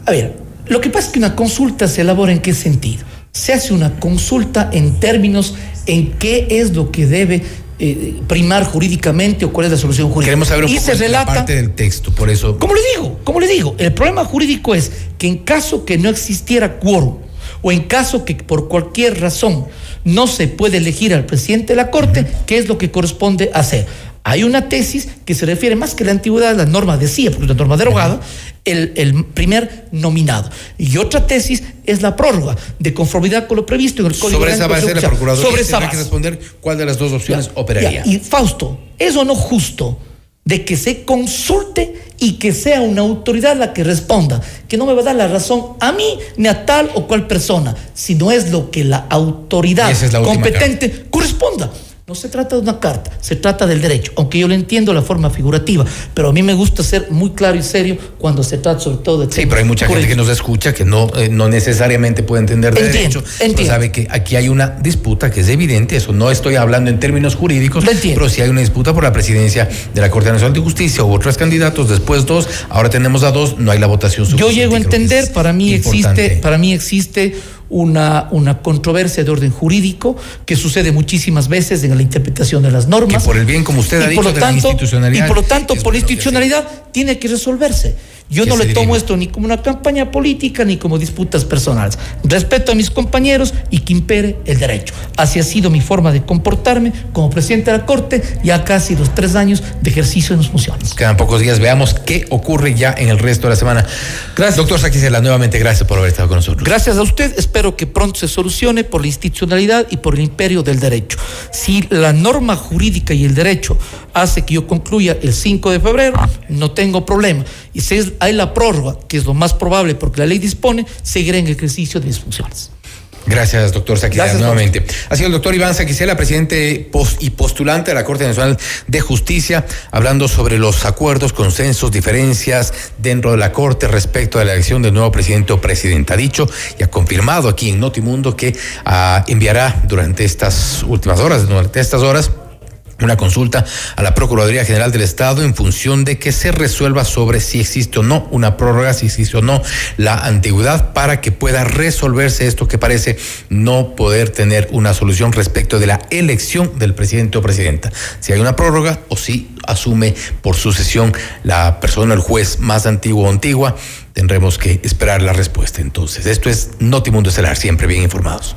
A ver, lo que pasa es que una consulta se elabora en qué sentido. Se hace una consulta en términos en qué es lo que debe eh, primar jurídicamente o cuál es la solución jurídica. Queremos saber un y poco se la relata. parte del texto, por eso. Como le digo, como le digo, el problema jurídico es que en caso que no existiera quórum o en caso que por cualquier razón no se puede elegir al presidente de la Corte, ¿qué es lo que corresponde hacer? Hay una tesis que se refiere más que la antigüedad, la norma decía, porque es una norma derogada, el, el primer nominado. Y otra tesis es la prórroga, de conformidad con lo previsto en el Código Sobre esa base, la. Procuraduría Sobre esa tendrá que responder cuál de las dos opciones Ya, operaría. ya. Y Fausto, ¿es o no justo de que se consulte y que sea una autoridad la que responda? Que no me va a dar la razón a mí ni a tal o cual persona, sino es lo que la autoridad es la última competente corresponda. No se trata de una carta, se trata del derecho, aunque yo le entiendo la forma figurativa, pero a mí me gusta ser muy claro y serio cuando se trata sobre todo de Sí, pero hay mucha gente que nos escucha que no, eh, no necesariamente puede entender de Entiendo, derecho. pero entiendo. sabe que aquí hay una disputa que es evidente, eso no estoy hablando en términos jurídicos, Lo pero sí hay una disputa por la presidencia de la Corte Nacional de Justicia, hubo otros candidatos, después dos, ahora tenemos a dos, no hay la votación Yo suficiente. llego a entender, para mí importante. existe, para mí existe una, una controversia de orden jurídico que sucede muchísimas veces en la interpretación de las normas. Que por el bien, como usted ha dicho, por lo de la tanto, institucionalidad, Y por lo tanto, por que institucionalidad tiene que resolverse. Yo no le tomo esto ni como una campaña política ni como disputas personales. Respeto a mis compañeros y que impere el derecho. Así ha sido mi forma de comportarme como presidente de la Corte ya casi los tres años de ejercicio de mis funciones. Quedan pocos días, veamos qué ocurre ya en el resto de la semana. Gracias. Doctor Saquicela, nuevamente gracias por haber estado con nosotros. Gracias a usted, espero que pronto se solucione por la institucionalidad y por el imperio del derecho. Si la norma jurídica y el derecho hace que yo concluya el 5 de febrero, no tengo problema. Y si es- hay la prórroga, que es lo más probable porque la ley dispone, seguiré en el ejercicio de mis funciones. Gracias, doctor Saquicela, nuevamente. Ha sido el doctor Iván Saquicela, presidente y postulante de la Corte Nacional de Justicia, hablando sobre los acuerdos, consensos, diferencias dentro de la Corte respecto a la elección del nuevo presidente o presidenta. Ha dicho y ha confirmado aquí en Notimundo que ah, enviará durante estas últimas horas, durante estas horas, una consulta a la Procuraduría General del Estado en función de que se resuelva sobre si existe o no una prórroga, si existe o no la antigüedad, para que pueda resolverse esto que parece no poder tener una solución respecto de la elección del presidente o presidenta. Si hay una prórroga o si asume por sucesión la persona, el juez más antiguo o antigua, tendremos que esperar la respuesta. Entonces, esto es Notimundo Estelar, siempre bien informados.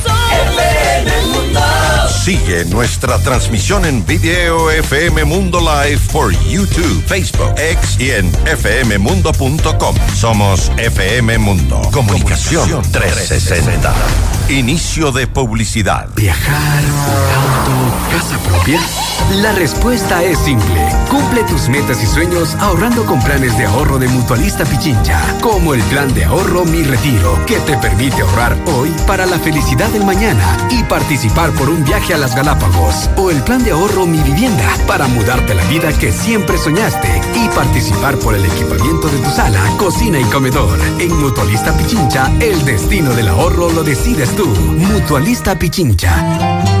Sigue nuestra transmisión en video FM Mundo Live por YouTube, Facebook, X y en fmmundo.com. Somos FM Mundo. Comunicación 360. Inicio de publicidad. ¿Viajar, auto, casa propia? La respuesta es simple. Cumple tus metas y sueños ahorrando con planes de ahorro de Mutualista Pichincha, como el plan de ahorro Mi Retiro, que te permite ahorrar hoy para la felicidad del mañana y participar por un viaje a las Galápagos, o el plan de ahorro Mi Vivienda, para mudarte la vida que siempre soñaste y participar por el equipamiento de tu sala, cocina y comedor. En Mutualista Pichincha, el destino del ahorro lo decides tú. Mutualista Pichincha.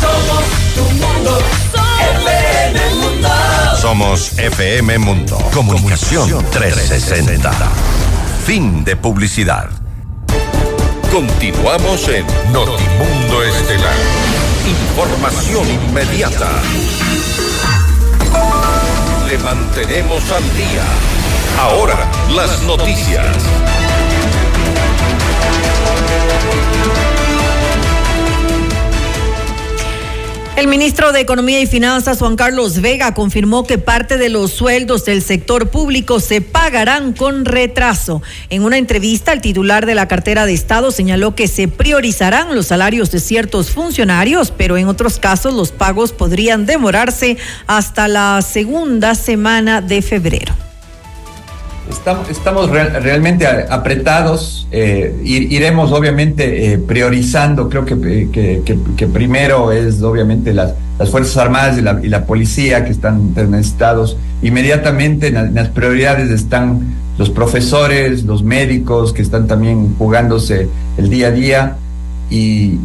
Somos tu mundo. FM Mundo. Somos FM Mundo. Comunicación 360. Fin de publicidad. Continuamos en Notimundo Estelar. Información inmediata. Le mantenemos al día. Ahora, las noticias. El ministro de Economía y Finanzas, Juan Carlos Vega, confirmó que parte de los sueldos del sector público se pagarán con retraso. En una entrevista, el titular de la cartera de Estado señaló que se priorizarán los salarios de ciertos funcionarios, pero en otros casos los pagos podrían demorarse hasta la segunda semana de febrero. Estamos, realmente apretados, eh, iremos obviamente eh, priorizando, creo que, que, primero es obviamente las, las Fuerzas Armadas y la, policía que están necesitados, inmediatamente en, las prioridades están los profesores, los médicos que están también jugándose el día a día. Eh,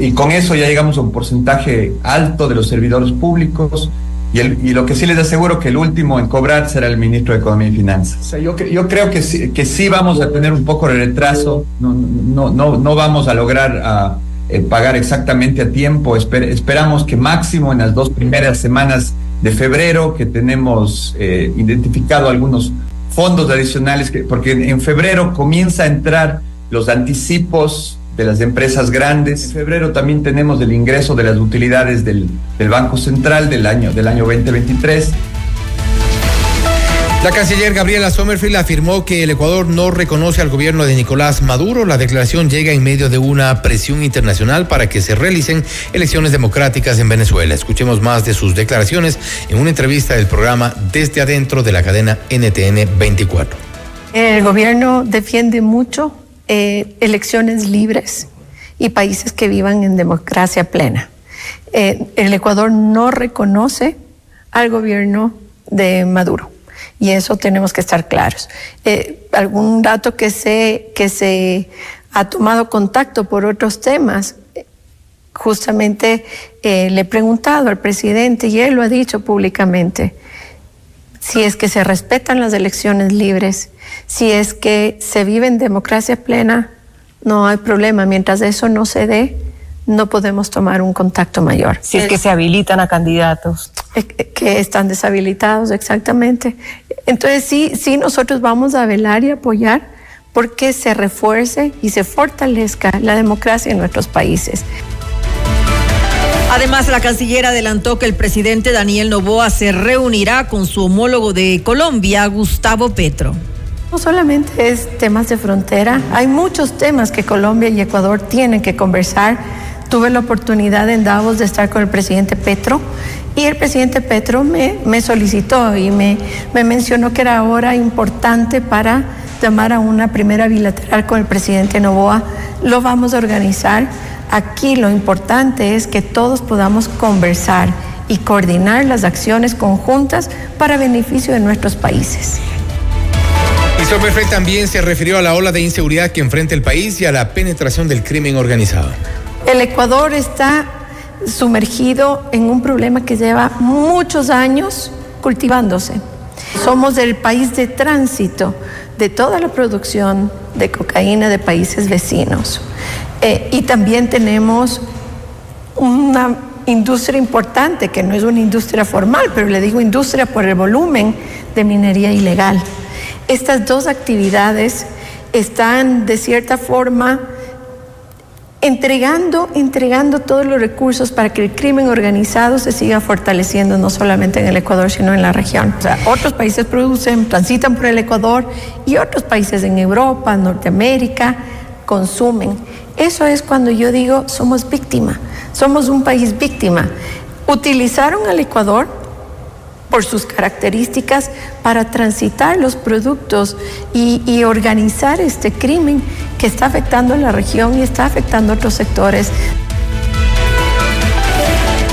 y con eso ya llegamos a un porcentaje alto de los servidores públicos y, el, y, lo que sí les aseguro que el último en cobrar será el ministro de Economía y Finanzas. O sea, yo, yo creo que sí, que sí vamos a tener un poco de retraso, no, no, no, no vamos a lograr a, eh, pagar exactamente a tiempo. esperamos que máximo en las dos primeras semanas de febrero, que tenemos eh, identificado algunos fondos adicionales, que, porque en febrero comienza a entrar los anticipos de las empresas grandes. En febrero también tenemos el ingreso de las utilidades del, del Banco Central del año, del año 2023. La canciller Gabriela Sommerfield afirmó que el Ecuador no reconoce al gobierno de Nicolás Maduro. La declaración llega en medio de una presión internacional para que se realicen elecciones democráticas en Venezuela. Escuchemos más de sus declaraciones en una entrevista del programa Desde Adentro de la cadena NTN 24. El gobierno defiende mucho eh, elecciones libres y países que vivan en democracia plena. Eh, el Ecuador no reconoce al gobierno de Maduro y eso tenemos que estar claros. Eh, algún dato que se, que se ha tomado contacto por otros temas, justamente le he preguntado al presidente y él lo ha dicho públicamente, si es que se respetan las elecciones libres si es que se vive en democracia plena, no hay problema. Mientras eso no se dé, no podemos tomar un contacto mayor. Si es que se habilitan a candidatos. Que están deshabilitados, exactamente. Entonces sí, sí, nosotros vamos a velar y apoyar porque se refuerce y se fortalezca la democracia en nuestros países. Además, la canciller adelantó que el presidente Daniel Novoa se reunirá con su homólogo de Colombia, Gustavo Petro. No solamente es temas de frontera, hay muchos temas que Colombia y Ecuador tienen que conversar. Tuve la oportunidad en Davos de estar con el presidente Petro y el presidente Petro me, me solicitó y me, me mencionó que era ahora importante para llamar a una primera bilateral con el presidente Novoa. Lo vamos a organizar. Aquí lo importante es que todos podamos conversar y coordinar las acciones conjuntas para beneficio de nuestros países. Y también se refirió a la ola de inseguridad que enfrenta el país y a la penetración del crimen organizado. El Ecuador está sumergido en un problema que lleva muchos años cultivándose. Somos el país de tránsito de toda la producción de cocaína de países vecinos. Eh, y también tenemos una industria importante, que no es una industria formal, pero le digo industria por el volumen de minería ilegal. Estas dos actividades están de cierta forma entregando, entregando todos los recursos para que el crimen organizado se siga fortaleciendo no solamente en el Ecuador, sino en la región. O sea, otros países producen, transitan por el Ecuador y otros países en Europa, Norteamérica, consumen. Eso es cuando yo digo somos víctima, somos un país víctima. Utilizaron al Ecuador por sus características para transitar los productos y, organizar este crimen que está afectando a la región y está afectando a otros sectores.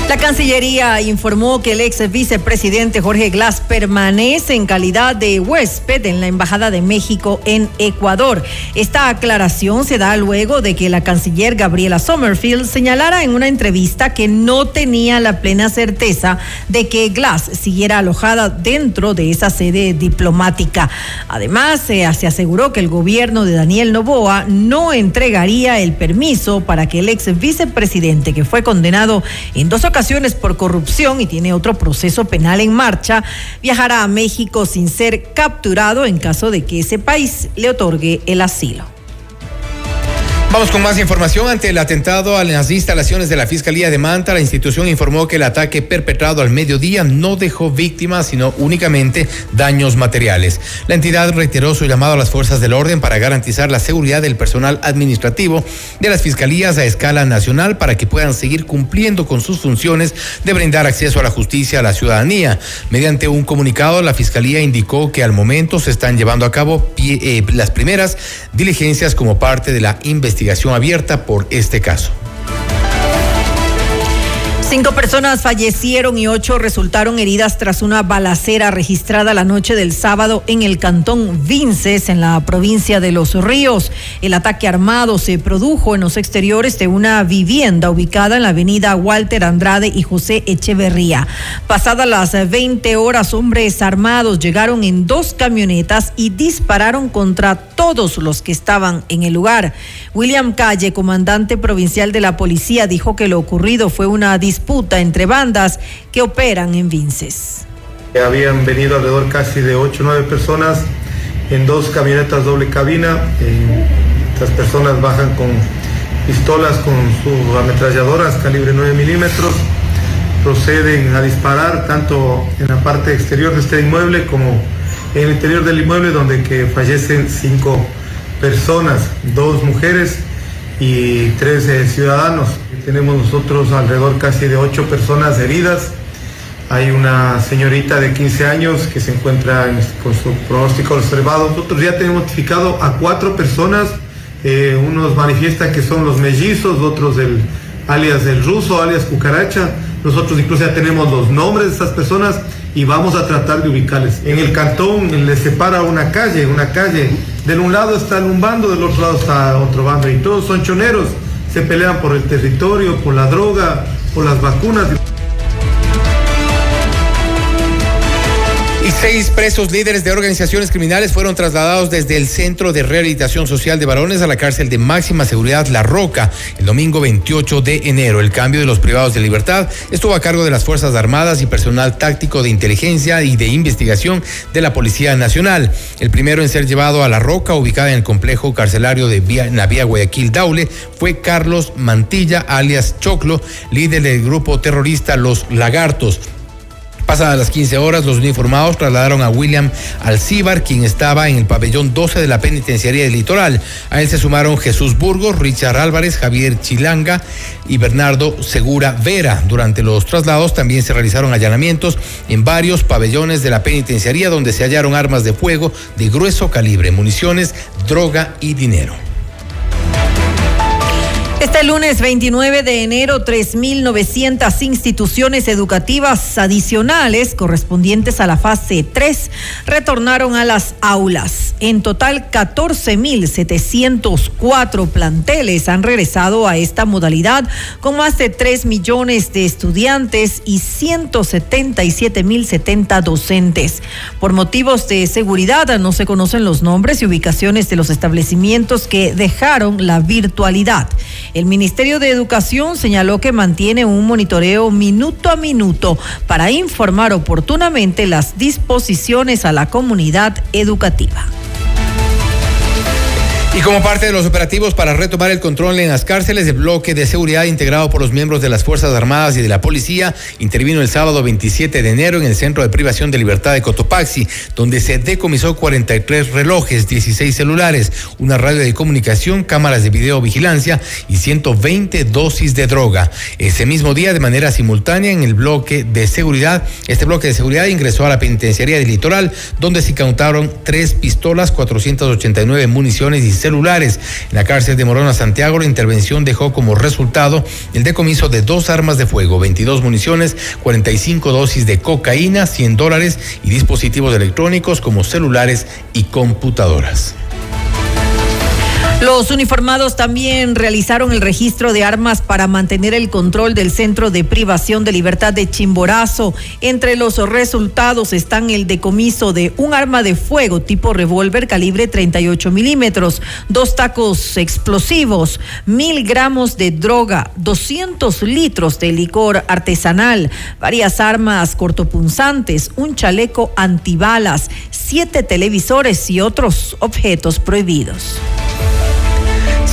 La Cancillería informó que el ex vicepresidente Jorge Glass permanece en calidad de huésped en la Embajada de México en Ecuador. Esta aclaración se da luego de que la canciller Gabriela Sommerfield señalara en una entrevista que no tenía la plena certeza de que Glass siguiera alojada dentro de esa sede diplomática. Además, se aseguró que el gobierno de Daniel Novoa no entregaría el permiso para que el ex vicepresidente, que fue condenado en dos ocasiones, por corrupción y tiene otro proceso penal en marcha, viajará a México sin ser capturado en caso de que ese país le otorgue el asilo. Vamos con más información. Ante el atentado a las instalaciones de la Fiscalía de Manta, la institución informó que el ataque perpetrado al mediodía no dejó víctimas, sino únicamente daños materiales. La entidad reiteró su llamado a las fuerzas del orden para garantizar la seguridad del personal administrativo de las fiscalías a escala nacional para que puedan seguir cumpliendo con sus funciones de brindar acceso a la justicia a la ciudadanía. Mediante un comunicado, la Fiscalía indicó que al momento se están llevando a cabo eh, las primeras diligencias como parte de la investigación abierta por este caso. Cinco personas fallecieron y ocho resultaron heridas tras una balacera registrada la noche del sábado en el cantón Vinces, en la provincia de Los Ríos. El ataque armado se produjo en los exteriores de una vivienda ubicada en la avenida Walter Andrade y José Echeverría. Pasadas las 20 horas, hombres armados llegaron en dos camionetas y dispararon contra todos los que estaban en el lugar. William Calle, comandante provincial de la policía, dijo que lo ocurrido fue una disputa entre bandas que operan en Vinces. Habían venido alrededor casi de 8 o 9 personas en dos camionetas doble cabina. Estas personas bajan con pistolas, con sus ametralladoras calibre 9 milímetros. Proceden a disparar tanto en la parte exterior de este inmueble como en el interior del inmueble donde que fallecen cinco personas, dos mujeres y tres ciudadanos. Tenemos nosotros alrededor casi de ocho personas heridas. Hay una señorita de 15 años que se encuentra con su pronóstico observado. Nosotros ya tenemos notificado a cuatro personas. Eh, unos manifiestan que son los mellizos, otros del alias del ruso, alias cucaracha. Nosotros incluso ya tenemos los nombres de estas personas y vamos a tratar de ubicarles. En el cantón le separa una calle, una calle. Del un lado está un bando, del otro lado está otro bando. Y todos son choneros. Se pelean por el territorio, por la droga, por las vacunas. Y seis presos líderes de organizaciones criminales fueron trasladados desde el Centro de Rehabilitación Social de Varones a la cárcel de máxima seguridad La Roca el domingo 28 de enero. El cambio de los privados de libertad estuvo a cargo de las Fuerzas Armadas y personal táctico de inteligencia y de investigación de la Policía Nacional. El primero en ser llevado a La Roca, ubicada en el complejo carcelario de vía, Guayaquil Daule, fue Carlos Mantilla, alias Choclo, líder del grupo terrorista Los Lagartos. Pasadas las 15 horas, los uniformados trasladaron a William Alcíbar, quien estaba en el pabellón 12 de la penitenciaría del litoral. A él se sumaron Jesús Burgos, Richard Álvarez, Javier Chilanga y Bernardo Segura Vera. Durante los traslados también se realizaron allanamientos en varios pabellones de la penitenciaría donde se hallaron armas de fuego de grueso calibre, municiones, droga y dinero. Este lunes 29 de enero, 3.900 instituciones educativas adicionales correspondientes a la fase 3 retornaron a las aulas. En total, 14.704 planteles han regresado a esta modalidad con más de 3 millones de estudiantes y 177.070 docentes. Por motivos de seguridad, no se conocen los nombres y ubicaciones de los establecimientos que dejaron la virtualidad. El Ministerio de Educación señaló que mantiene un monitoreo minuto a minuto para informar oportunamente las disposiciones a la comunidad educativa. Y como parte de los operativos para retomar el control en las cárceles, el bloque de seguridad integrado por los miembros de las Fuerzas Armadas y de la Policía intervino el sábado 27 de enero en el Centro de Privación de Libertad de Cotopaxi, donde se decomisó 43 relojes, 16 celulares, una radio de comunicación, cámaras de videovigilancia y 120 dosis de droga. Ese mismo día, de manera simultánea, en el bloque de seguridad, este bloque de seguridad ingresó a la penitenciaría del litoral, donde se incautaron tres pistolas, 489 municiones y En la cárcel de Morona, Santiago, la intervención dejó como resultado el decomiso de dos armas de fuego, 22 municiones, 45 dosis de cocaína, 100 dólares y dispositivos electrónicos como celulares y computadoras. Los uniformados también realizaron el registro de armas para mantener el control del centro de privación de libertad de Chimborazo. Entre los resultados están el decomiso de un arma de fuego tipo revólver calibre 38 milímetros, dos tacos explosivos, mil gramos de droga, 200 litros de licor artesanal, varias armas cortopunzantes, un chaleco antibalas, siete televisores y otros objetos prohibidos.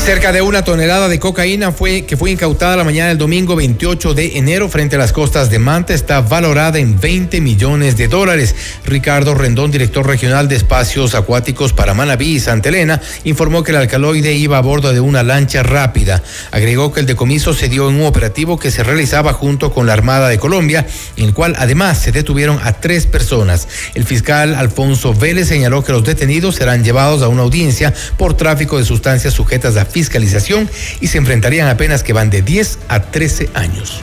Cerca de una tonelada de cocaína fue que fue incautada la mañana del domingo 28 de enero frente a las costas de Manta está valorada en 20 millones de dólares. Ricardo Rendón, director regional de espacios acuáticos para Manabí y Santa Elena, informó que el alcaloide iba a bordo de una lancha rápida. Agregó que el decomiso se dio en un operativo que se realizaba junto con la Armada de Colombia, en el cual además se detuvieron a tres personas. El fiscal Alfonso Vélez señaló que los detenidos serán llevados a una audiencia por tráfico de sustancias sujetas a fiscalización y se enfrentarían a penas que van de 10 a 13 años.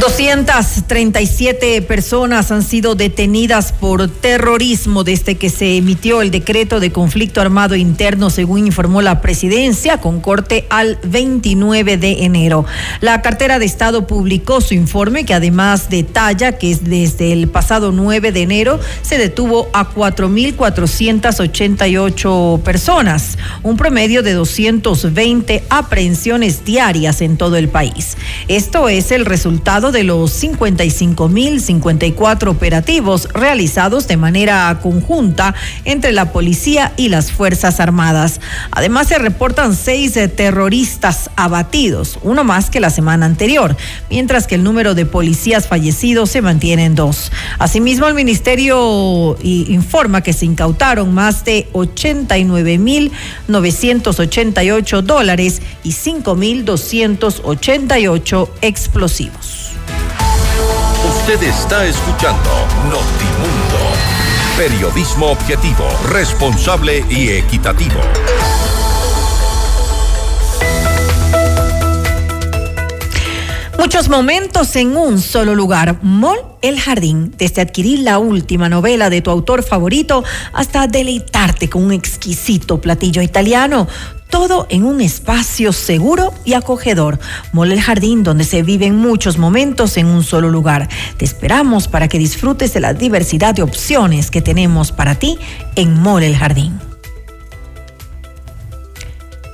237 personas han sido detenidas por terrorismo desde que se emitió el decreto de conflicto armado interno, según informó la presidencia, con corte al 29 de enero. La cartera de Estado publicó su informe que además detalla que desde el pasado 9 de enero se detuvo a 4.488 personas, un promedio de 220 aprehensiones diarias en todo el país. Esto es el resultado de los 55.054 operativos realizados de manera conjunta entre la policía y las Fuerzas Armadas. Además, se reportan seis eh, terroristas abatidos, uno más que la semana anterior, mientras que el número de policías fallecidos se mantiene en dos. Asimismo, el Ministerio informa que se incautaron más de 89.988 dólares y 5.288 explosivos. Usted está escuchando Notimundo. Periodismo objetivo, responsable y equitativo. Muchos momentos en un solo lugar. Mall El Jardín, desde adquirir la última novela de tu autor favorito hasta deleitarte con un exquisito platillo italiano. Todo en un espacio seguro y acogedor. Mall El Jardín, donde se viven muchos momentos en un solo lugar. Te esperamos para que disfrutes de la diversidad de opciones que tenemos para ti en Mall El Jardín.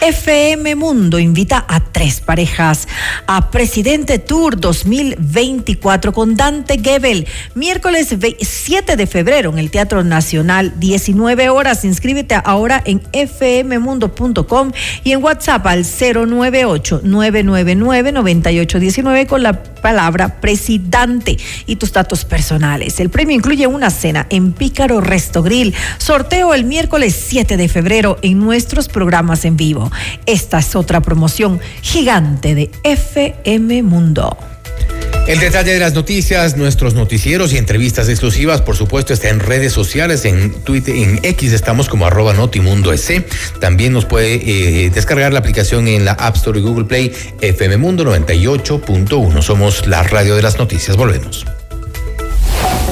FM Mundo invita a tres parejas a Presidente Tour 2024 con Dante Gebel, miércoles 7 de febrero en el Teatro Nacional, 19 horas. Inscríbete ahora en fmmundo.com y en WhatsApp al 098-999-9819 con la palabra presidente y tus datos personales. El premio incluye una cena en Pícaro Resto Grill. Sorteo el miércoles 7 de febrero en nuestros programas en vivo. Esta es otra promoción gigante de FM Mundo. El detalle de las noticias, nuestros noticieros y entrevistas exclusivas, por supuesto, está en redes sociales, en Twitter, en X estamos como arroba. También nos puede eh, descargar la aplicación en la App Store y Google Play FM Mundo 98.1. Somos la radio de las noticias. Volvemos.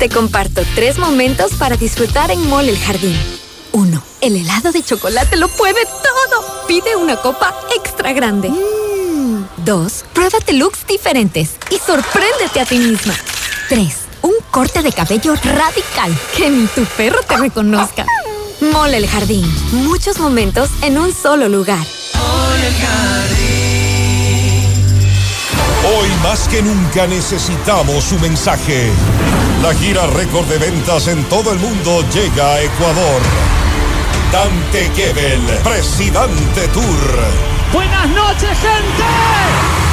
Te comparto tres momentos para disfrutar en Mall El Jardín. 1. El helado de chocolate lo puede todo. Pide una copa extra grande. 2. Pruébate looks diferentes y sorpréndete a ti misma. 3. Un corte de cabello radical que ni tu perro te reconozca. Mole el Jardín. Muchos momentos en un solo lugar. Hoy más que nunca necesitamos su mensaje. La gira récord de ventas en todo el mundo llega a Ecuador. Dante Gebel, Presidente Tour. Buenas noches, gente.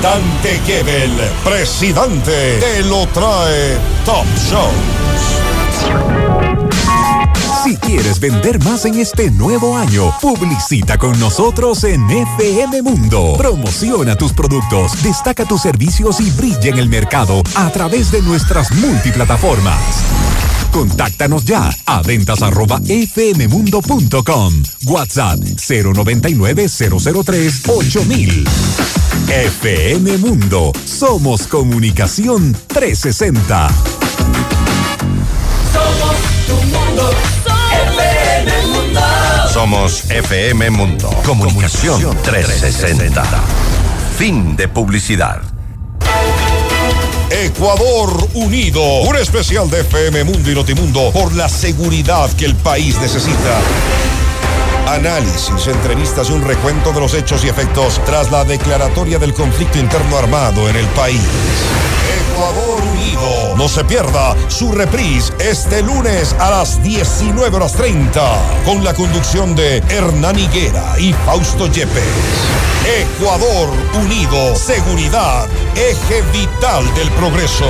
Dante Gebel, presidente, te lo trae Top Shows. Si quieres vender más en este nuevo año, publicita con nosotros en FM Mundo. Promociona tus productos, destaca tus servicios y brilla en el mercado a través de nuestras multiplataformas. Contáctanos ya a ventas arroba fmmundo.com. WhatsApp 099 003 8000. FM Mundo. Somos comunicación 360. Somos tu mundo. FM Mundo. Somos FM Mundo. Comunicación 360. Fin de publicidad. Ecuador Unido, un especial de FM Mundo y Notimundo por la seguridad que el país necesita. Análisis, entrevistas y un recuento de los hechos y efectos tras la declaratoria del conflicto interno armado en el país. Ecuador Unido. No se pierda su reprise este lunes a las 19 horas 30 con la conducción de Hernán Higuera y Fausto Yepes. Ecuador Unido. Seguridad, eje vital del progreso.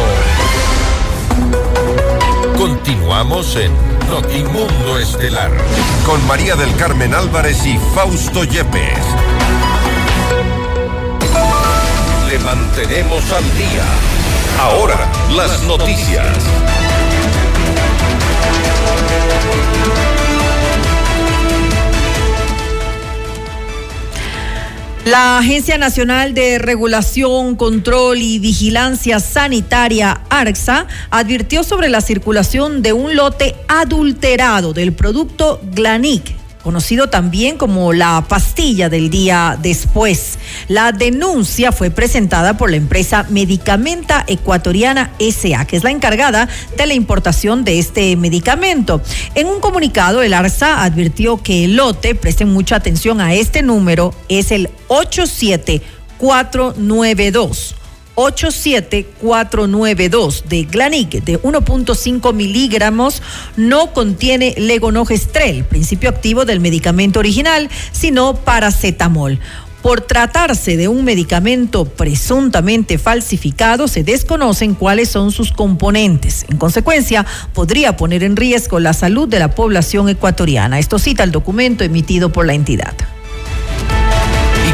Continuamos en Notimundo Estelar con María del Carmen Álvarez y Fausto Yepes. Le mantenemos al día. Ahora, las noticias. La Agencia Nacional de Regulación, Control y Vigilancia Sanitaria, ARCSA, advirtió sobre la circulación de un lote adulterado del producto Glanic conocido también como la pastilla del día después. La denuncia fue presentada por la empresa Medicamenta Ecuatoriana SA, que es la encargada de la importación de este medicamento. En un comunicado, el ARSA advirtió que el lote, presten mucha atención a este número, es el 87492. 87492 de Glanic de 1.5 miligramos no contiene legonogestrel, principio activo del medicamento original, sino paracetamol. Por tratarse de un medicamento presuntamente falsificado, se desconocen cuáles son sus componentes. En consecuencia, podría poner en riesgo la salud de la población ecuatoriana. Esto cita el documento emitido por la entidad.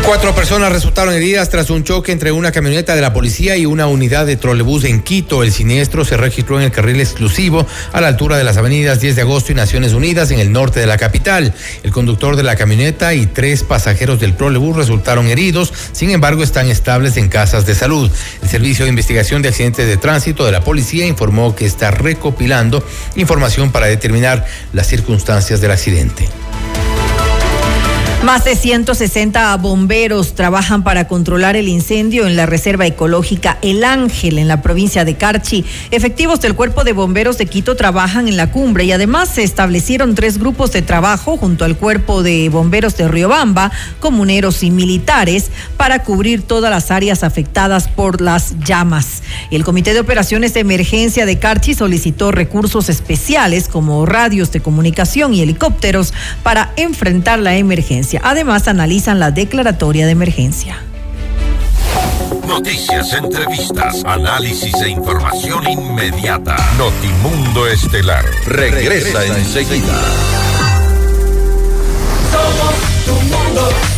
Cuatro personas resultaron heridas tras un choque entre una camioneta de la policía y una unidad de trolebús en Quito. El siniestro se registró en el carril exclusivo a la altura de las avenidas 10 de agosto y Naciones Unidas en el norte de la capital. El conductor de la camioneta y tres pasajeros del trolebús resultaron heridos, sin embargo están estables en casas de salud. El Servicio de Investigación de Accidentes de Tránsito de la Policía informó que está recopilando información para determinar las circunstancias del accidente. Más de 160 bomberos trabajan para controlar el incendio en la Reserva Ecológica El Ángel en la provincia de Carchi. Efectivos del Cuerpo de Bomberos de Quito trabajan en la cumbre y además se establecieron tres grupos de trabajo junto al Cuerpo de Bomberos de Riobamba, comuneros y militares para cubrir todas las áreas afectadas por las llamas. El Comité de Operaciones de Emergencia de Carchi solicitó recursos especiales como radios de comunicación y helicópteros para enfrentar la emergencia. Además, analizan la declaratoria de emergencia. Noticias, entrevistas, análisis e información inmediata. Notimundo Estelar regresa, enseguida. Somos tu Mundo.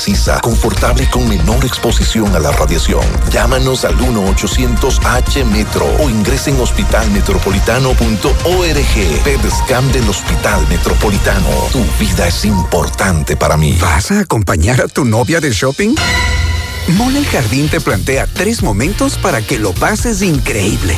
confortable y con menor exposición a la radiación. Llámanos al 1-800-H-METRO o ingresen en hospitalmetropolitano.org. PEDSCAM del Hospital Metropolitano. Tu vida es importante para mí. ¿Vas a acompañar a tu novia de shopping? Mole el Jardín te plantea tres momentos para que lo pases increíble.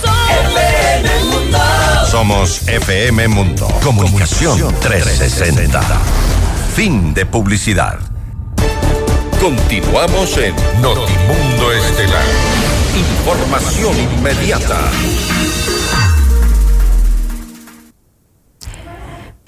Somos FM Mundo. Comunicación 360. Fin de publicidad. Continuamos en Notimundo Estelar. Información inmediata.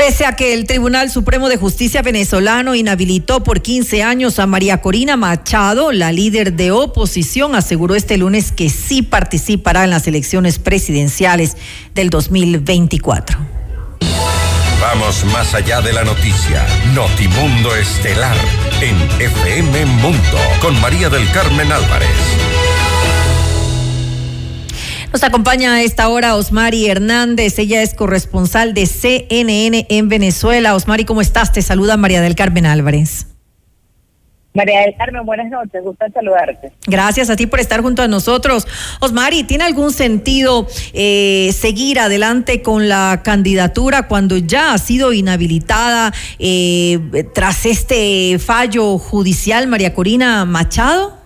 Pese a que el Tribunal Supremo de Justicia venezolano inhabilitó por 15 años a María Corina Machado, la líder de oposición aseguró este lunes que sí participará en las elecciones presidenciales del 2024. Vamos más allá de la noticia. Notimundo Estelar en FM Mundo con María del Carmen Álvarez. Nos acompaña a esta hora Osmari Hernández, ella es corresponsal de CNN en Venezuela. Osmari, ¿cómo estás? Te saluda María del Carmen Álvarez. María del Carmen, buenas noches, gusto en saludarte. Gracias a ti por estar junto a nosotros. Osmari, ¿tiene algún sentido eh, seguir adelante con la candidatura cuando ya ha sido inhabilitada eh, tras este fallo judicial María Corina Machado?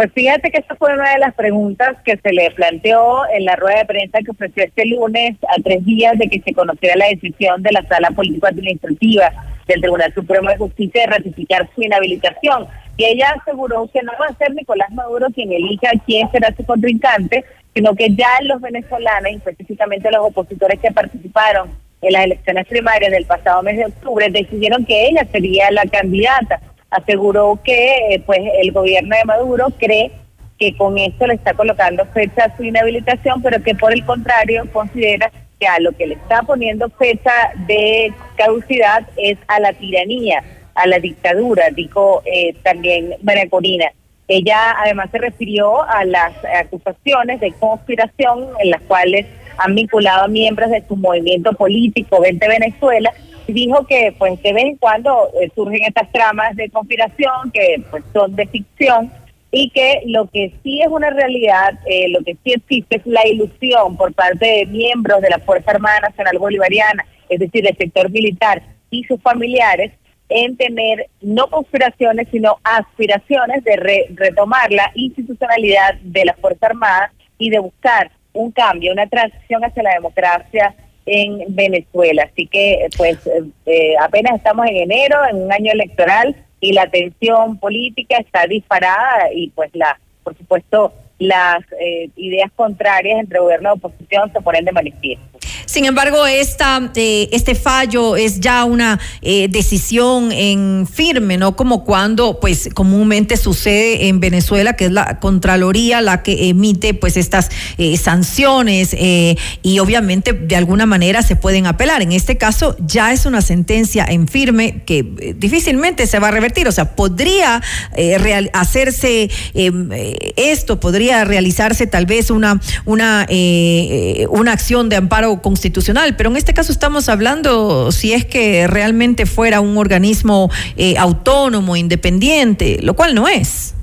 Pues fíjate que esa fue una de las preguntas que se le planteó en la rueda de prensa que ofreció este lunes a tres días de que se conociera la decisión de la Sala Político-Administrativa del Tribunal Supremo de Justicia de ratificar su inhabilitación. Y ella aseguró que no va a ser Nicolás Maduro quien elija quién será su contrincante, sino que ya los venezolanos, específicamente los opositores que participaron en las elecciones primarias del pasado mes de octubre, decidieron que ella sería la candidata aseguró que eh, pues el gobierno de Maduro cree que con esto le está colocando fecha a su inhabilitación, pero que por el contrario considera que a lo que le está poniendo fecha de caducidad es a la tiranía, a la dictadura, dijo eh, también María Corina. Ella además se refirió a las acusaciones de conspiración en las cuales han vinculado a miembros de su movimiento político Vente Venezuela dijo que pues de vez en cuando eh, surgen estas tramas de conspiración que pues son de ficción y que lo que sí es una realidad, eh, lo que sí existe es la ilusión por parte de miembros de la Fuerza Armada Nacional Bolivariana, es decir, del sector militar y sus familiares, en tener no conspiraciones, sino aspiraciones de retomar la institucionalidad de la Fuerza Armada y de buscar un cambio, una transición hacia la democracia en Venezuela. Así que, pues, eh, apenas estamos en enero, en un año electoral, y la tensión política está disparada y, pues, la, por supuesto, las eh, ideas contrarias entre gobierno y oposición se ponen de manifiesto. Sin embargo, esta, eh, este fallo es ya una eh, decisión en firme, ¿no? Como cuando, pues, comúnmente sucede en Venezuela, que es la Contraloría la que emite, pues, estas sanciones y obviamente de alguna manera se pueden apelar. En este caso, ya es una sentencia en firme que difícilmente se va a revertir. O sea, podría hacerse esto, podría realizarse tal vez una, una, eh, una acción de amparo constitucional, pero en este caso estamos hablando si es que realmente fuera un organismo eh, autónomo, independiente, lo cual no es.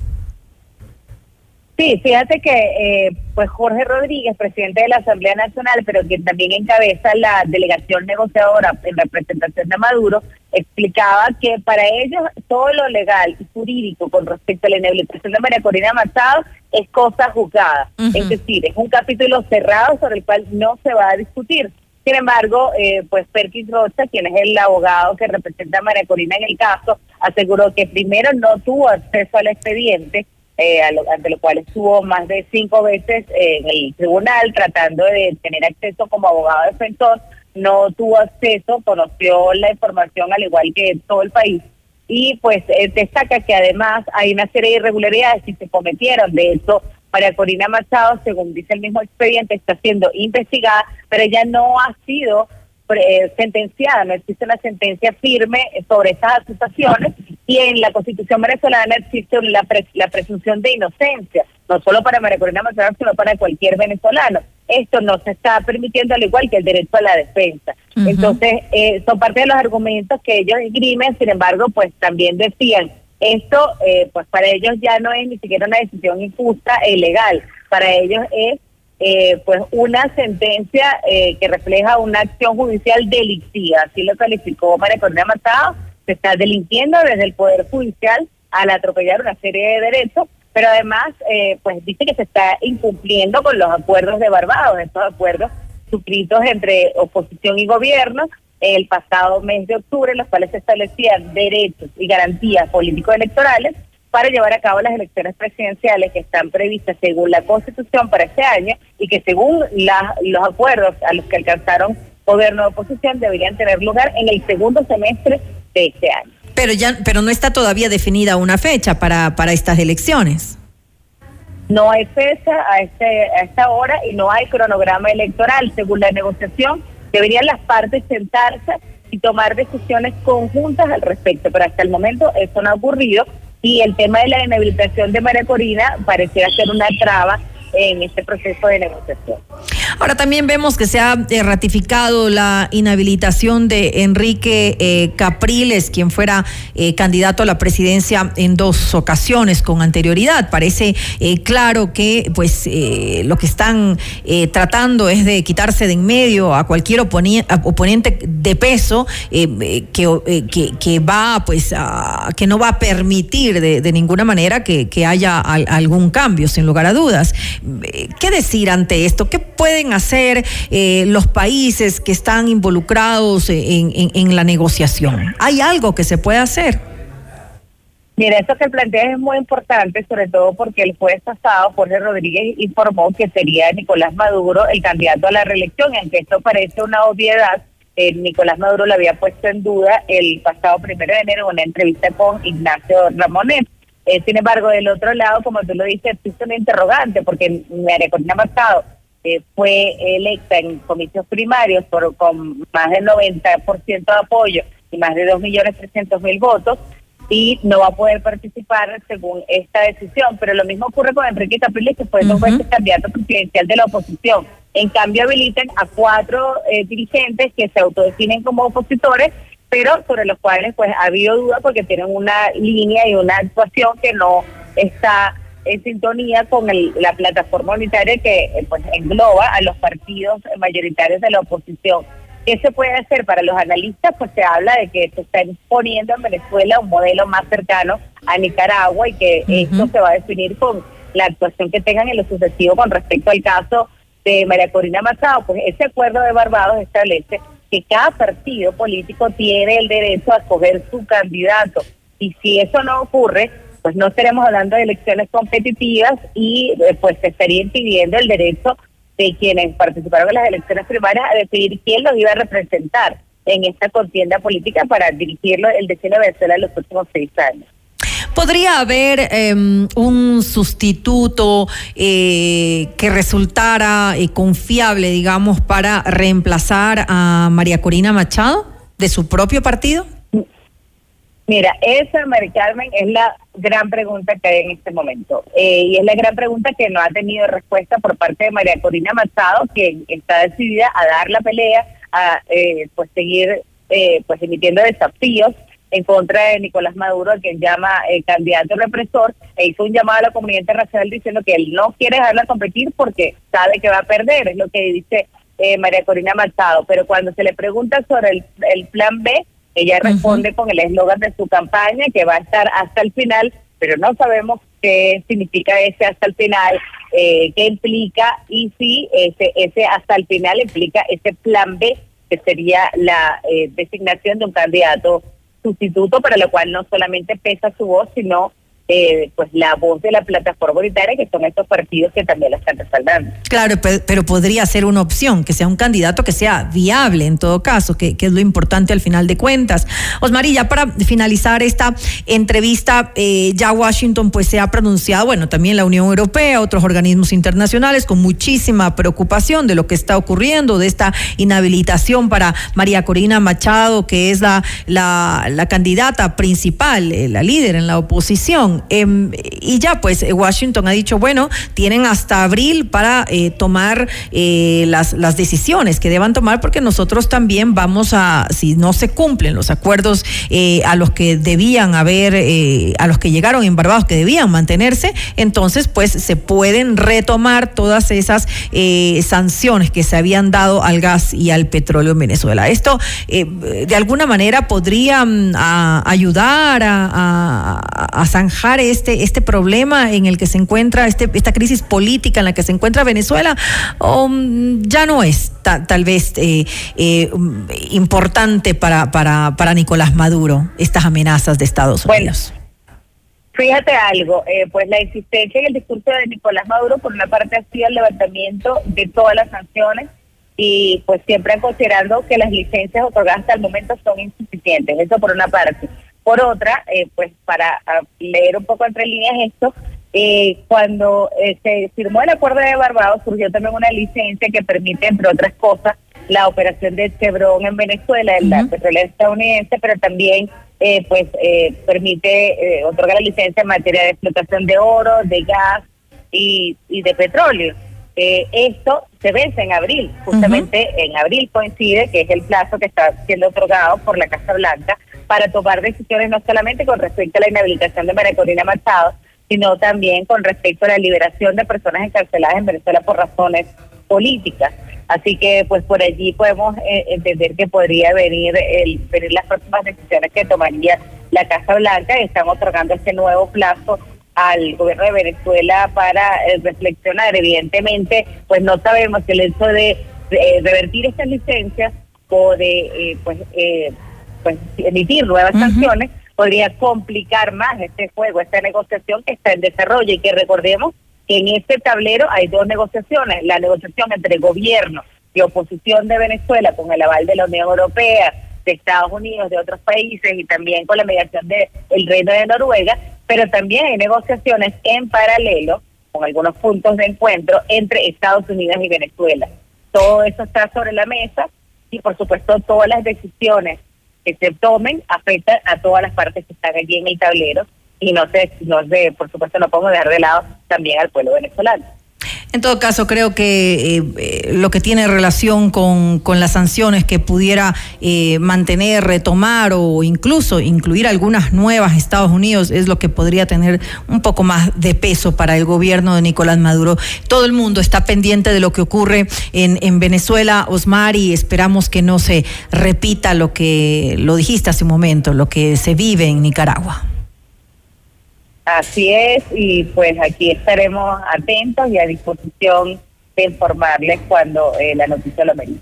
Sí, fíjate que eh, pues Jorge Rodríguez, presidente de la Asamblea Nacional, pero quien también encabeza la delegación negociadora en representación de Maduro, explicaba que para ellos todo lo legal y jurídico con respecto a la inhabilitación de María Corina Machado es cosa juzgada. Es decir, es un capítulo cerrado sobre el cual no se va a discutir. Sin embargo, eh, pues Perkins Rocha, quien es el abogado que representa a María Corina en el caso, aseguró que primero no tuvo acceso al expediente, eh, ante lo cual estuvo más de cinco veces en el tribunal tratando de tener acceso como abogado defensor, no tuvo acceso, conoció la información al igual que todo el país. Y pues eh, destaca que además hay una serie de irregularidades que se cometieron, de hecho María Corina Machado, según dice el mismo expediente, está siendo investigada, pero ella no ha sido eh, sentenciada, no existe una sentencia firme sobre esas acusaciones y en la Constitución venezolana existe la, la presunción de inocencia, no solo para María Corina Machado, sino para cualquier venezolano. Esto no se está permitiendo al igual que el derecho a la defensa. Entonces, eh, son parte de los argumentos que ellos esgrimen, sin embargo, pues también decían, esto eh, pues para ellos ya no es ni siquiera una decisión injusta e ilegal, para ellos es eh, pues una sentencia eh, que refleja una acción judicial delictiva, así lo calificó María Matado, se está delinquiendo desde el Poder Judicial al atropellar una serie de derechos, pero además eh, pues dice que se está incumpliendo con los acuerdos de Barbados, estos acuerdos suscritos entre oposición y gobierno el pasado mes de octubre, en los cuales se establecían derechos y garantías político-electorales para llevar a cabo las elecciones presidenciales que están previstas según la Constitución para este año y que según los acuerdos a los que alcanzaron gobierno de oposición deberían tener lugar en el segundo semestre de este año. Pero ya pero no está todavía definida una fecha para para estas elecciones. No hay fecha a este a esta hora y no hay cronograma electoral según la negociación. Deberían las partes sentarse y tomar decisiones conjuntas al respecto, pero hasta el momento eso no ha ocurrido y el tema de la inhabilitación de María Corina pareciera ser una traba en este proceso de negociación. Ahora también vemos que se ha eh, ratificado la inhabilitación de Enrique eh, Capriles, quien fuera eh, candidato a la presidencia en dos ocasiones con anterioridad. Parece claro que pues lo que están tratando es de quitarse de en medio a cualquier oponente de peso que, va pues a, que no va a permitir de, ninguna manera que, haya algún cambio, sin lugar a dudas. ¿Qué decir ante esto? ¿Qué pueden hacer eh, los países que están involucrados en, la negociación? ¿Hay algo que se puede hacer? Mira, eso que planteas es muy importante, sobre todo porque el jueves pasado Jorge Rodríguez informó que sería Nicolás Maduro el candidato a la reelección, aunque esto parece una obviedad, eh, Nicolás Maduro lo había puesto en duda el pasado primero de enero en una entrevista con Ignacio Ramonet. Eh, sin embargo, del otro lado, como tú lo dices, existe una interrogante, porque María Corina Machado eh, fue electa en comicios primarios por, con más del 90% de apoyo y más de 2.300.000 votos, y no va a poder participar según esta decisión. Pero lo mismo ocurre con Enrique Capriles, que fue dos veces candidato presidencial de la oposición. En cambio, habilitan a cuatro eh, dirigentes que se autodefinen como opositores pero sobre los cuales pues ha habido dudas porque tienen una línea y una actuación que no está en sintonía con la plataforma unitaria que eh, pues engloba a los partidos mayoritarios de la oposición. ¿Qué se puede hacer para los analistas? Pues se habla de que se está imponiendo en Venezuela un modelo más cercano a Nicaragua y que esto se va a definir con la actuación que tengan en lo sucesivo con respecto al caso de María Corina Machado. Pues ese acuerdo de Barbados establece que cada partido político tiene el derecho a escoger su candidato. Y si eso no ocurre, pues no estaremos hablando de elecciones competitivas y eh, pues se estaría impidiendo el derecho de quienes participaron en las elecciones primarias a decidir quién los iba a representar en esta contienda política para dirigirlo el destino de Venezuela en los próximos seis años. ¿Podría haber em, un sustituto eh, que resultara eh, confiable, digamos, para reemplazar a María Corina Machado de su propio partido? Mira, esa, María Carmen, es la gran pregunta que hay en este momento. Eh, y es la gran pregunta que no ha tenido respuesta por parte de María Corina Machado, que está decidida a dar la pelea, a pues seguir pues emitiendo desafíos en contra de Nicolás Maduro, a quien llama el candidato represor, e hizo un llamado a la comunidad internacional diciendo que él no quiere dejarla competir porque sabe que va a perder, es lo que dice eh, María Corina Machado. Pero cuando se le pregunta sobre el, el plan B, ella responde con el eslogan de su campaña, que va a estar hasta el final, pero no sabemos qué significa ese hasta el final, eh, qué implica y si ese, ese hasta el final implica ese plan B, que sería la eh, designación de un candidato sustituto para lo cual no solamente pesa su voz, sino eh, pues la voz de la plataforma unitaria, que son estos partidos que también la están respaldando. Claro, pero, podría ser una opción, que sea un candidato que sea viable en todo caso, que, es lo importante al final de cuentas. Osmari, ya para finalizar esta entrevista, eh, ya Washington pues se ha pronunciado, bueno, también la Unión Europea, otros organismos internacionales, con muchísima preocupación de lo que está ocurriendo, de esta inhabilitación para María Corina Machado, que es la, la, la candidata principal, eh, la líder en la oposición. Em, y ya, pues eh, Washington ha dicho, bueno, tienen hasta abril para eh, tomar eh, las, decisiones que deban tomar, porque nosotros también vamos a, si no se cumplen los acuerdos a los que debían haber, a los que llegaron en Barbados, que debían mantenerse, entonces pues se pueden retomar todas esas sanciones que se habían dado al gas y al petróleo en Venezuela. Esto de alguna manera podría mm, ayudar a, a zanjar este, este problema en el que se encuentra, este, esta crisis política en la que se encuentra Venezuela, o mm, ya no es tal vez eh, eh, importante para, para, para Nicolás Maduro estas amenazas de Estados Unidos? Fíjate algo, eh, pues la existencia en el discurso de Nicolás Maduro, por una parte, ha sido el levantamiento de todas las sanciones y pues siempre considerando que las licencias otorgadas hasta el momento son insuficientes. Eso por una parte. Por otra, eh, pues para ah, leer un poco entre líneas esto, eh, cuando eh, se firmó el acuerdo de Barbados surgió también una licencia que permite, entre otras cosas, la operación de Chevron en Venezuela, en la petrolera estadounidense, pero también pues permite otorgar la licencia en materia de explotación de oro, de gas y, y de petróleo. Esto se vence en abril, justamente en abril coincide que es el plazo que está siendo otorgado por la Casa Blanca para tomar decisiones no solamente con respecto a la inhabilitación de María Corina Machado, sino también con respecto a la liberación de personas encarceladas en Venezuela por razones políticas. Así que pues por allí podemos eh, entender que podría venir, el, venir las próximas decisiones que tomaría la Casa Blanca. Y están otorgando este nuevo plazo al gobierno de Venezuela para eh, reflexionar. Evidentemente, pues no sabemos que el hecho de, revertir estas licencias o de eh, pues pues emitir nuevas sanciones podría complicar más este juego, esta negociación que está en desarrollo y que recordemos que en este tablero hay dos negociaciones, la negociación entre gobierno y oposición de Venezuela con el aval de la Unión Europea, de Estados Unidos, de otros países y también con la mediación del el Reino de Noruega, pero también hay negociaciones en paralelo con algunos puntos de encuentro entre Estados Unidos y Venezuela. Todo eso está sobre la mesa y por supuesto todas las decisiones que se tomen afecta a todas las partes que están allí en el tablero y no se, no se, por supuesto no podemos dejar de lado también al pueblo venezolano. En todo caso, creo que eh, eh, lo que tiene relación con, con las sanciones que pudiera eh, mantener, retomar o incluso incluir algunas nuevas Estados Unidos es lo que podría tener un poco más de peso para el gobierno de Nicolás Maduro. Todo el mundo está pendiente de lo que ocurre en, en Venezuela, Osmar, y esperamos que no se repita lo que lo dijiste hace un momento, lo que se vive en Nicaragua. Así es, y pues aquí estaremos atentos y a disposición de informarles cuando eh, la noticia lo merite.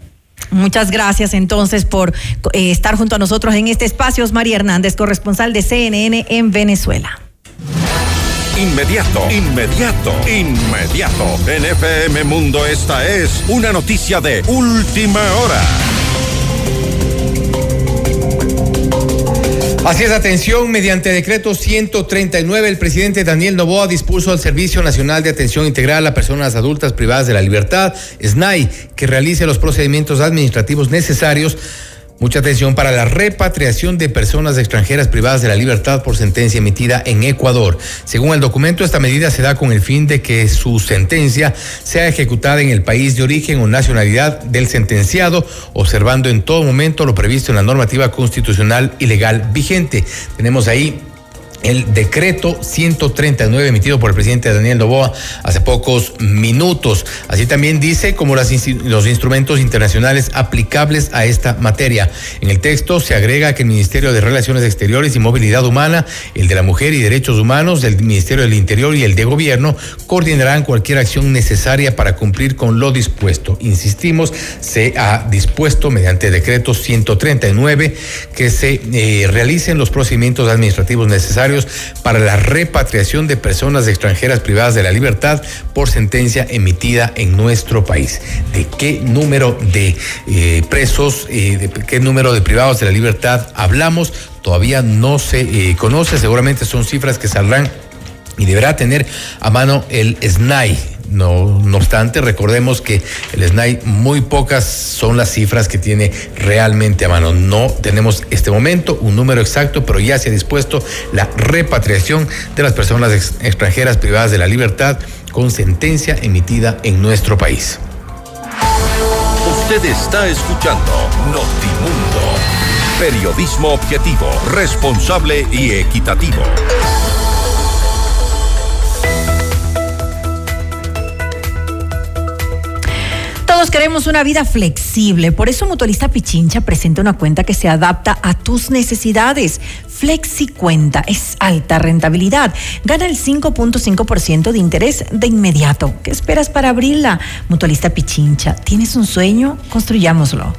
Muchas gracias entonces por eh, estar junto a nosotros en este espacio. María Hernández, corresponsal de CNN en Venezuela. Inmediato, inmediato, inmediato. En FM Mundo esta es una noticia de última hora. Así es, atención, mediante decreto 139, el presidente Daniel Novoa dispuso al Servicio Nacional de Atención Integral a Personas Adultas Privadas de la Libertad, SNAI, que realice los procedimientos administrativos necesarios Mucha atención para la repatriación de personas extranjeras privadas de la libertad por sentencia emitida en Ecuador. Según el documento, esta medida se da con el fin de que su sentencia sea ejecutada en el país de origen o nacionalidad del sentenciado, observando en todo momento lo previsto en la normativa constitucional y legal vigente. Tenemos ahí el decreto 139 emitido por el presidente Daniel Novoa hace pocos minutos. Así también dice como los instrumentos internacionales aplicables a esta materia. En el texto se agrega que el Ministerio de Relaciones Exteriores y Movilidad Humana, el de la Mujer y Derechos Humanos, el Ministerio del Interior y el de Gobierno coordinarán cualquier acción necesaria para cumplir con lo dispuesto. Insistimos, se ha dispuesto mediante decreto 139 que se eh, realicen los procedimientos administrativos necesarios para la repatriación de personas extranjeras privadas de la libertad por sentencia emitida en nuestro país. ¿De qué número de eh, presos, eh, de qué número de privados de la libertad hablamos? Todavía no se eh, conoce, seguramente son cifras que saldrán y deberá tener a mano el SNAI no, no obstante, recordemos que el SNAI muy pocas son las cifras que tiene realmente a mano. No tenemos este momento un número exacto, pero ya se ha dispuesto la repatriación de las personas extranjeras privadas de la libertad con sentencia emitida en nuestro país. Usted está escuchando Notimundo. Periodismo objetivo, responsable y equitativo. Todos queremos una vida flexible, por eso Mutualista Pichincha presenta una cuenta que se adapta a tus necesidades. Flexi Cuenta es alta rentabilidad, gana el 5.5% de interés de inmediato. ¿Qué esperas para abrirla? Mutualista Pichincha, ¿tienes un sueño? Construyámoslo.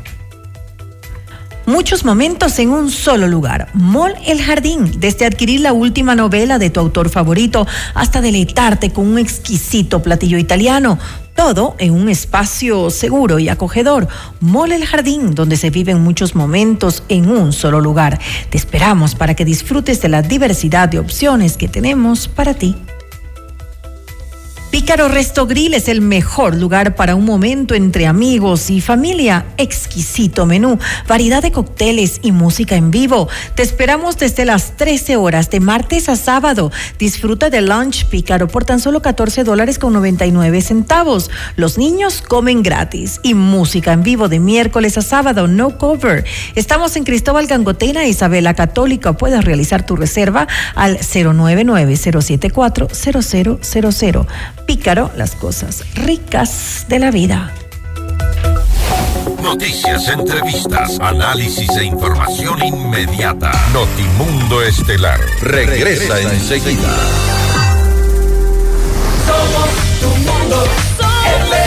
Muchos momentos en un solo lugar. Mall El Jardín. Desde adquirir la última novela de tu autor favorito hasta deleitarte con un exquisito platillo italiano. Todo en un espacio seguro y acogedor. Mall El Jardín, donde se viven muchos momentos en un solo lugar. Te esperamos para que disfrutes de la diversidad de opciones que tenemos para ti. Pícaro Resto Grill es el mejor lugar para un momento entre amigos y familia. Exquisito menú, variedad de cócteles y música en vivo. Te esperamos desde las 13 horas de martes a sábado. Disfruta de lunch Pícaro por tan solo 14 dólares con 99 centavos. Los niños comen gratis y música en vivo de miércoles a sábado, no cover. Estamos en Cristóbal Gangotena, Isabela Católica. Puedes realizar tu reserva al 099 074 0000. Pícaro, las cosas ricas de la vida. Noticias, entrevistas, análisis e información inmediata. Notimundo Estelar regresa, enseguida. Somos tu mundo. mundo.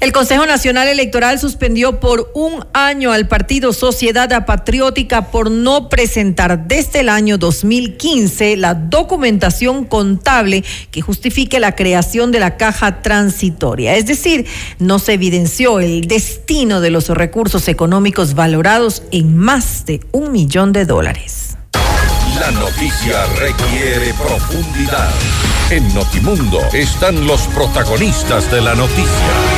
El Consejo Nacional Electoral suspendió por un año al partido Sociedad Patriótica por no presentar desde el año 2015 la documentación contable que justifique la creación de la caja transitoria. Es decir, no se evidenció el destino de los recursos económicos valorados en más de un millón de dólares. La noticia requiere profundidad. En Notimundo están los protagonistas de la noticia.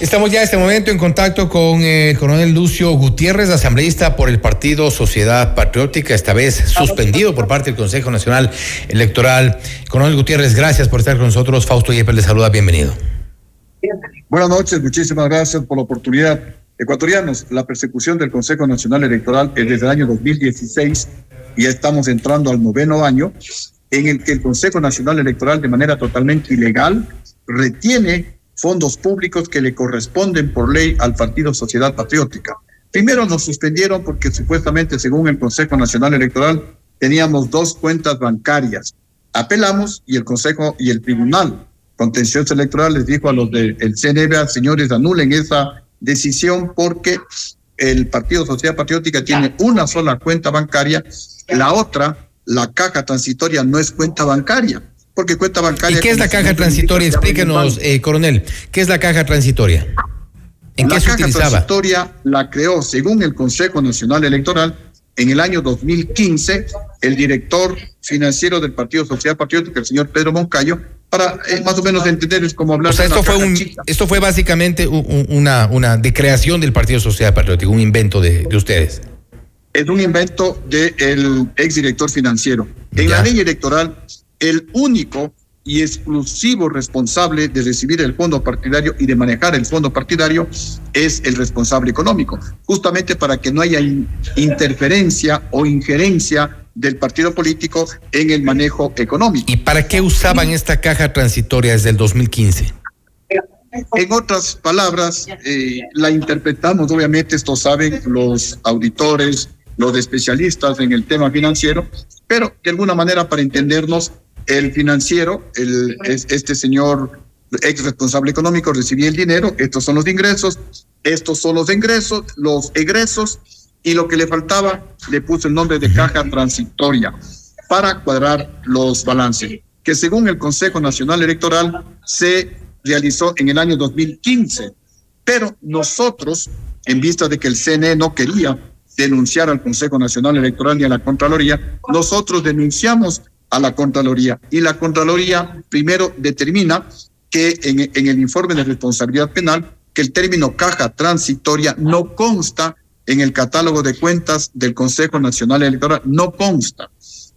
Estamos ya en este momento en contacto con el coronel Lucio Gutiérrez, asambleísta por el partido Sociedad Patriótica, esta vez suspendido por parte del Consejo Nacional Electoral. Coronel Gutiérrez, gracias por estar con nosotros. Fausto Yepes le saluda, bienvenido. Buenas noches, muchísimas gracias por la oportunidad. Ecuatorianos, la persecución del Consejo Nacional Electoral es desde el año 2016 y ya estamos entrando al noveno año en el que el Consejo Nacional Electoral de manera totalmente ilegal retiene fondos públicos que le corresponden por ley al Partido Sociedad Patriótica. Primero nos suspendieron porque supuestamente, según el Consejo Nacional Electoral, teníamos dos cuentas bancarias. Apelamos y el Consejo y el Tribunal Contencioso Electoral les dijo a los del CNB, señores, anulen esa decisión porque el Partido Sociedad Patriótica tiene una sola cuenta bancaria, la otra, la caja transitoria, no es cuenta bancaria porque cuenta bancaria. ¿Y qué es la caja transitoria? Explíquenos, eh, coronel, ¿qué es la caja transitoria? ¿En la qué se caja utilizaba? transitoria la creó, según el Consejo Nacional Electoral, en el año 2015, el director financiero del Partido Sociedad Patriótica, el señor Pedro Moncayo, para eh, más o menos entender es como hablar. O sea, esto fue un, esto fue básicamente un, una, una de creación del Partido Sociedad Patriótica, un invento de, de ustedes. Es un invento del exdirector financiero. En ya. la ley electoral el único y exclusivo responsable de recibir el fondo partidario y de manejar el fondo partidario es el responsable económico, justamente para que no haya interferencia o injerencia del partido político en el manejo económico. ¿Y para qué usaban esta caja transitoria desde el 2015? En otras palabras, eh, la interpretamos, obviamente, esto saben los auditores, los especialistas en el tema financiero, pero de alguna manera para entendernos, el financiero, el, este señor ex responsable económico recibía el dinero, estos son los ingresos, estos son los ingresos, los egresos, y lo que le faltaba le puso el nombre de caja transitoria para cuadrar los balances, que según el Consejo Nacional Electoral se realizó en el año 2015. Pero nosotros, en vista de que el CNE no quería denunciar al Consejo Nacional Electoral ni a la Contraloría, nosotros denunciamos a la Contraloría. Y la Contraloría primero determina que en, en, el informe de responsabilidad penal que el término caja transitoria no consta en el catálogo de cuentas del Consejo Nacional Electoral, no consta.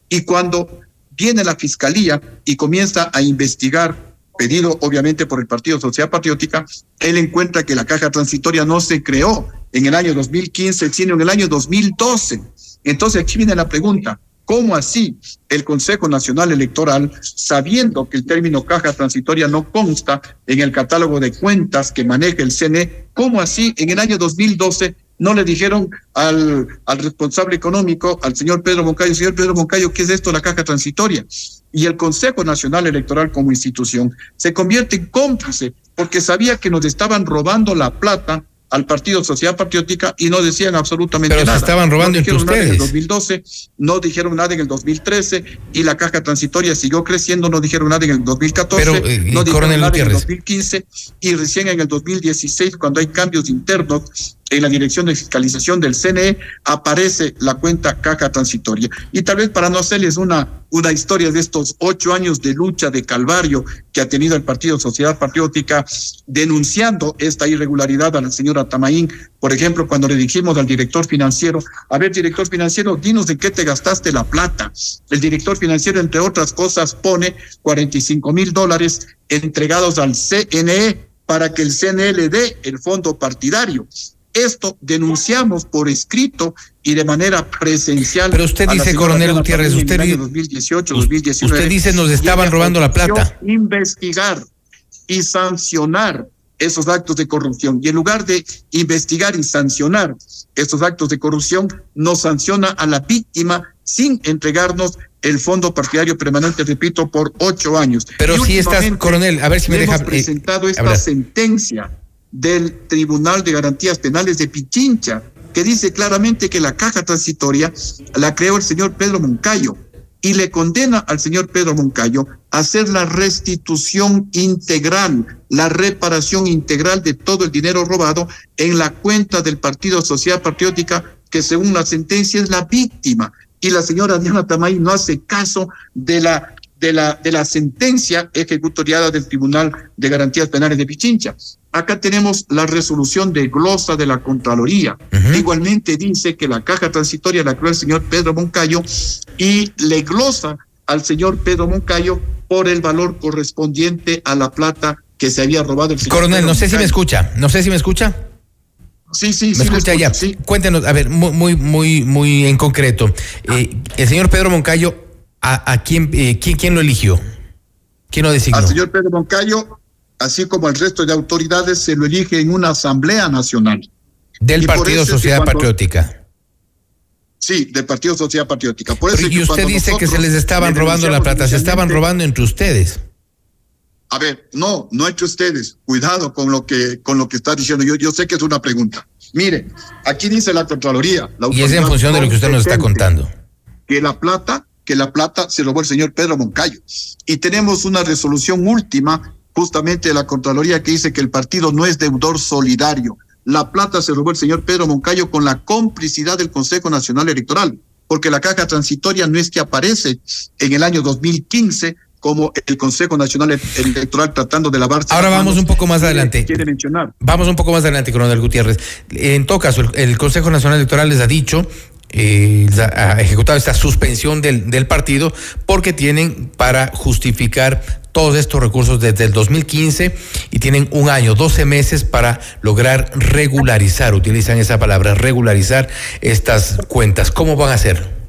Y cuando viene la Fiscalía y comienza a investigar, pedido obviamente por el Partido Social Patriótica, él encuentra que la caja transitoria no se creó en el año 2015, sino en el año 2012. Entonces aquí viene la pregunta, ¿Cómo así el Consejo Nacional Electoral, sabiendo que el término caja transitoria no consta en el catálogo de cuentas que maneja el CNE, cómo así en el año 2012 no le dijeron al, al responsable económico, al señor Pedro Moncayo, señor Pedro Moncayo, ¿qué es esto la caja transitoria? Y el Consejo Nacional Electoral como institución se convierte en cómplice porque sabía que nos estaban robando la plata al Partido Sociedad Patriótica y no decían absolutamente Pero nada. Se estaban robando no entre dijeron nada en el ustedes. 2012, no dijeron nada en el 2013 y la caja transitoria siguió creciendo, no dijeron nada en el 2014, Pero, eh, no dijeron Coronel nada en el Gutiérrez. 2015 y recién en el 2016 cuando hay cambios internos en la Dirección de Fiscalización del CNE aparece la cuenta caja transitoria. Y tal vez para no hacerles una, una historia de estos ocho años de lucha, de calvario que ha tenido el Partido Sociedad Patriótica denunciando esta irregularidad a la señora Tamaín, por ejemplo, cuando le dijimos al director financiero, a ver, director financiero, dinos de qué te gastaste la plata. El director financiero, entre otras cosas, pone 45 mil dólares entregados al CNE para que el CNE le dé el fondo partidario. Esto denunciamos por escrito y de manera presencial. Pero usted dice, coronel Gutiérrez, usted, 2018, 2019, usted dice nos estaban robando la plata. Investigar y sancionar esos actos de corrupción. Y en lugar de investigar y sancionar esos actos de corrupción, nos sanciona a la víctima sin entregarnos el fondo partidario permanente, repito, por ocho años. Pero si estás, coronel, a ver si me deja. Hemos presentado esta sentencia del Tribunal de Garantías Penales de Pichincha, que dice claramente que la caja transitoria la creó el señor Pedro Moncayo y le condena al señor Pedro Moncayo a hacer la restitución integral, la reparación integral de todo el dinero robado en la cuenta del Partido Social Patriótica, que según la sentencia es la víctima. Y la señora Diana Tamay no hace caso de la de la, de la sentencia ejecutoriada del Tribunal de Garantías Penales de Pichincha. Acá tenemos la resolución de glosa de la Contraloría. Igualmente dice que la caja transitoria la creó el señor Pedro Moncayo y le glosa al señor Pedro Moncayo por el valor correspondiente a la plata que se había robado el señor Coronel, no sé si me escucha, no sé si me escucha. Sí, sí, me sí. escucha ya. Cuéntenos, a ver, muy, muy, muy en concreto. Eh, el señor Pedro Moncayo ¿A, quién, eh, quién, quién lo eligió? ¿Quién lo designó? Al señor Pedro Moncayo, así como al resto de autoridades, se lo elige en una asamblea nacional. Del Partido Sociedad Patriótica. Sí, del Partido Sociedad Patriótica. Por eso y usted dice que se les estaban robando la plata, se estaban robando entre ustedes. A ver, no, no entre ustedes. Cuidado con lo que con lo que está diciendo. Yo, yo sé que es una pregunta. Mire, aquí dice la Contraloría. La y es en función de lo que usted nos está contando. Que la plata que la plata se robó el señor Pedro Moncayo. Y tenemos una resolución última justamente de la Contraloría que dice que el partido no es deudor solidario. La plata se robó el señor Pedro Moncayo con la complicidad del Consejo Nacional Electoral, porque la caja transitoria no es que aparece en el año 2015 como el Consejo Nacional Electoral tratando de lavarse. Ahora vamos un poco más adelante. Quiere mencionar. Vamos un poco más adelante, coronel Gutiérrez. En todo caso, el Consejo Nacional Electoral les ha dicho eh, ha ejecutado esta suspensión del, del partido porque tienen para justificar todos estos recursos desde el 2015 y tienen un año, 12 meses para lograr regularizar, utilizan esa palabra, regularizar estas cuentas. ¿Cómo van a hacer?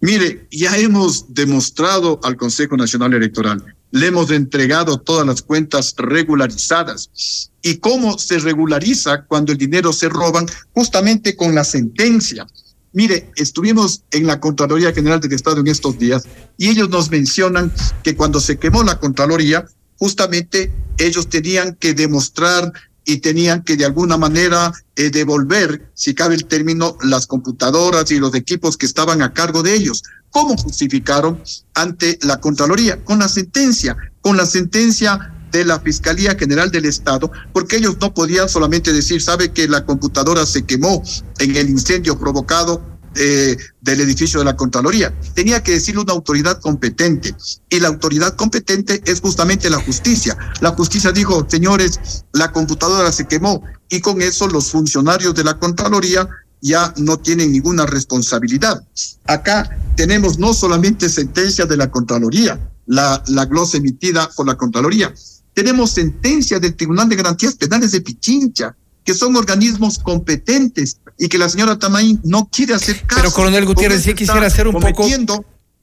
Mire, ya hemos demostrado al Consejo Nacional Electoral, le hemos entregado todas las cuentas regularizadas. ¿Y cómo se regulariza cuando el dinero se roban? Justamente con la sentencia. Mire, estuvimos en la Contraloría General del Estado en estos días y ellos nos mencionan que cuando se quemó la Contraloría, justamente ellos tenían que demostrar y tenían que de alguna manera eh, devolver, si cabe el término, las computadoras y los equipos que estaban a cargo de ellos. ¿Cómo justificaron ante la Contraloría? Con la sentencia, con la sentencia de la Fiscalía General del Estado, porque ellos no podían solamente decir, sabe que la computadora se quemó en el incendio provocado eh, del edificio de la Contraloría. Tenía que decirlo una autoridad competente. Y la autoridad competente es justamente la justicia. La justicia dijo, señores, la computadora se quemó. Y con eso los funcionarios de la Contraloría ya no tienen ninguna responsabilidad. Acá tenemos no solamente sentencia de la Contraloría, la, la glosa emitida por la Contraloría, tenemos sentencia del Tribunal de Garantías Penales de Pichincha, que son organismos competentes y que la señora Tamaín no quiere hacer caso. Pero, coronel Gutiérrez, sí quisiera hacer un poco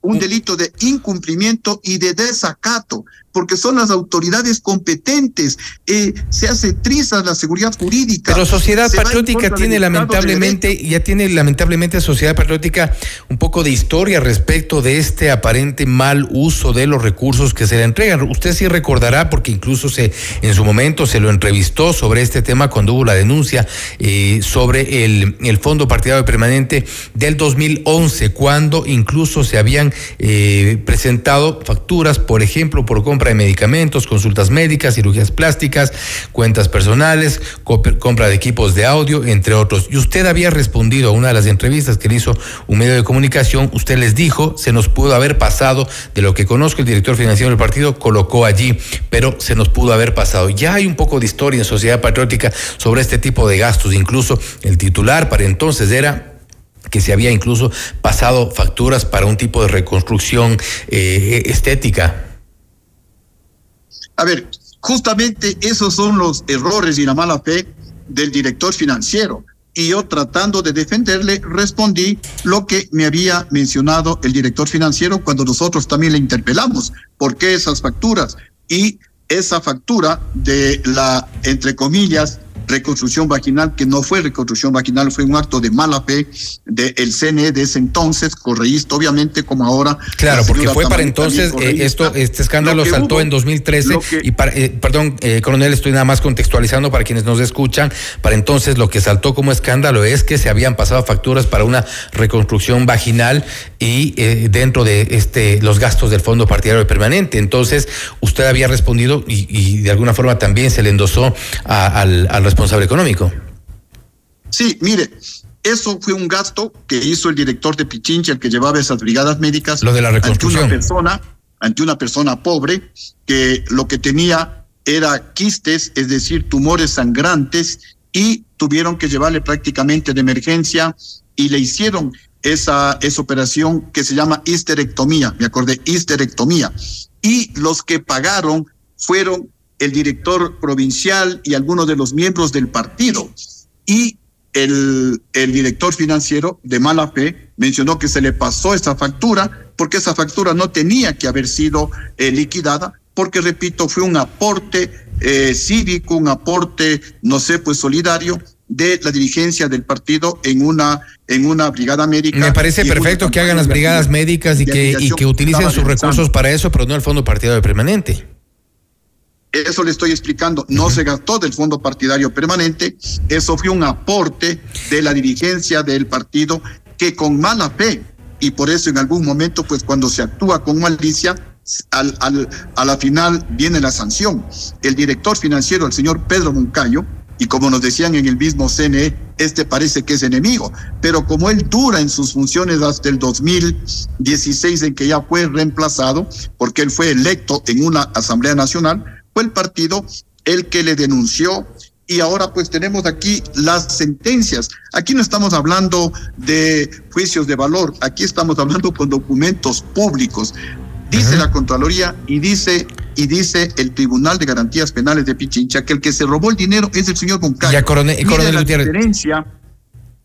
un delito de incumplimiento y de desacato, porque son las autoridades competentes. Eh, se hace trizas la seguridad jurídica. Pero Sociedad Patriótica tiene lamentablemente, ya tiene lamentablemente Sociedad Patriótica un poco de historia respecto de este aparente mal uso de los recursos que se le entregan. Usted sí recordará, porque incluso se en su momento se lo entrevistó sobre este tema cuando hubo la denuncia eh, sobre el, el Fondo Partidario Permanente del 2011, cuando incluso se habían eh, presentado facturas, por ejemplo, por compra de medicamentos, consultas médicas, cirugías plásticas, cuentas personales, compra de equipos de audio, entre otros. Y usted había respondido a una de las entrevistas que le hizo un medio de comunicación, usted les dijo, se nos pudo haber pasado de lo que conozco el director financiero del partido, colocó allí, pero se nos pudo haber pasado. Ya hay un poco de historia en Sociedad Patriótica sobre este tipo de gastos, incluso el titular para entonces era que se había incluso pasado facturas para un tipo de reconstrucción eh, estética. A ver, justamente esos son los errores y la mala fe del director financiero. Y yo tratando de defenderle, respondí lo que me había mencionado el director financiero cuando nosotros también le interpelamos. ¿Por qué esas facturas? Y esa factura de la, entre comillas, reconstrucción vaginal, que no fue reconstrucción vaginal, fue un acto de mala fe del CNE de ese entonces, correísta, obviamente, como ahora. Claro, porque fue para entonces, eh, esto, este escándalo saltó en 2013, y para, eh, perdón, eh, coronel, estoy nada más contextualizando para quienes nos escuchan, para entonces lo que saltó como escándalo es que se habían pasado facturas para una reconstrucción vaginal y dentro de este los gastos del Fondo Partidario Permanente. Entonces, usted había respondido y, de alguna forma también se le endosó al, al responsable económico. Sí, mire, eso fue un gasto que hizo el director de Pichincha, el que llevaba esas brigadas médicas. Lo de la reconstrucción. Ante una persona, ante una persona pobre que lo que tenía era quistes, es decir, tumores sangrantes, y tuvieron que llevarle prácticamente de emergencia y le hicieron esa, esa operación que se llama histerectomía, me acordé, histerectomía. Y los que pagaron fueron el director provincial y algunos de los miembros del partido. Y el, el director financiero de mala fe mencionó que se le pasó esa factura porque esa factura no tenía que haber sido eh, liquidada porque, repito, fue un aporte eh, cívico, un aporte, no sé, pues solidario de la dirigencia del partido en una en una brigada médica. Me parece perfecto que hagan las brigadas médicas y que, y que utilicen sus recursos para eso, pero no el fondo partidario permanente. Eso le estoy explicando. No se gastó del fondo partidario permanente. Eso fue un aporte de la dirigencia del partido que con mala fe, y por eso en algún momento, pues cuando se actúa con malicia, al, al, a la final viene la sanción. El director financiero, el señor Pedro Moncayo, y como nos decían en el mismo CNE, este parece que es enemigo, pero como él dura en sus funciones hasta el 2016 en que ya fue reemplazado, porque él fue electo en una Asamblea Nacional, fue el partido el que le denunció y ahora pues tenemos aquí las sentencias. Aquí no estamos hablando de juicios de valor, aquí estamos hablando con documentos públicos. Dice la Contraloría y dice y dice el Tribunal de Garantías Penales de Pichincha que el que se robó el dinero es el señor Goncayo. Ya, coronel, coronel la diferencia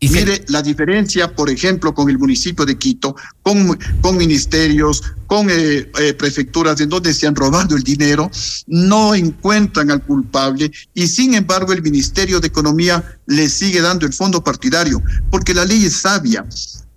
Mire la diferencia, por ejemplo, con el municipio de Quito, con, con ministerios, con eh, eh, prefecturas en donde se han robado el dinero, no encuentran al culpable y sin embargo el Ministerio de Economía le sigue dando el fondo partidario, porque la ley es sabia.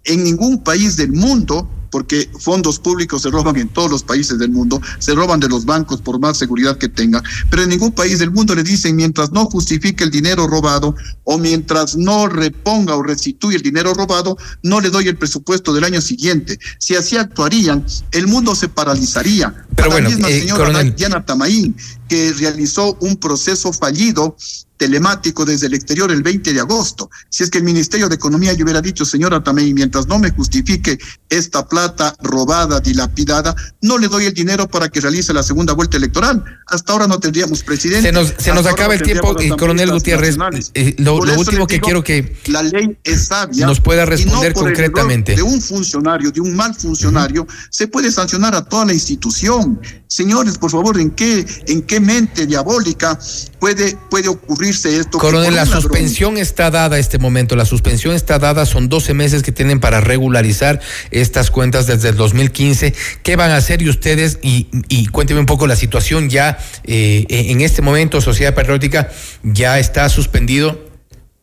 En ningún país del mundo porque fondos públicos se roban en todos los países del mundo, se roban de los bancos por más seguridad que tengan, pero en ningún país del mundo le dicen mientras no justifique el dinero robado o mientras no reponga o restituye el dinero robado, no le doy el presupuesto del año siguiente. Si así actuarían, el mundo se paralizaría. Pero bueno, la misma eh, señora coronel. Diana Tamaín, que realizó un proceso fallido telemático desde el exterior el 20 de agosto. Si es que el Ministerio de Economía yo hubiera dicho, señora Tamay, mientras no me justifique esta plata robada, dilapidada, no le doy el dinero para que realice la segunda vuelta electoral. Hasta ahora no tendríamos presidente. Se nos, se nos Hasta acaba el tiempo, y coronel Gutiérrez. nacionales. eh, lo último que quiero que la ley es sabia nos pueda y no responder por el error concretamente. de un funcionario, de un mal funcionario, se puede sancionar a toda la institución. Señores, por favor, ¿en qué, en qué mente diabólica puede, puede esto? Coronel, la ladrón- suspensión está dada a este momento. La suspensión está dada. Son 12 meses que tienen para regularizar estas cuentas desde el 2015. ¿Qué van a hacer y ustedes? Y, y cuénteme un poco la situación ya eh, en este momento. Sociedad Patriótica ya está suspendido.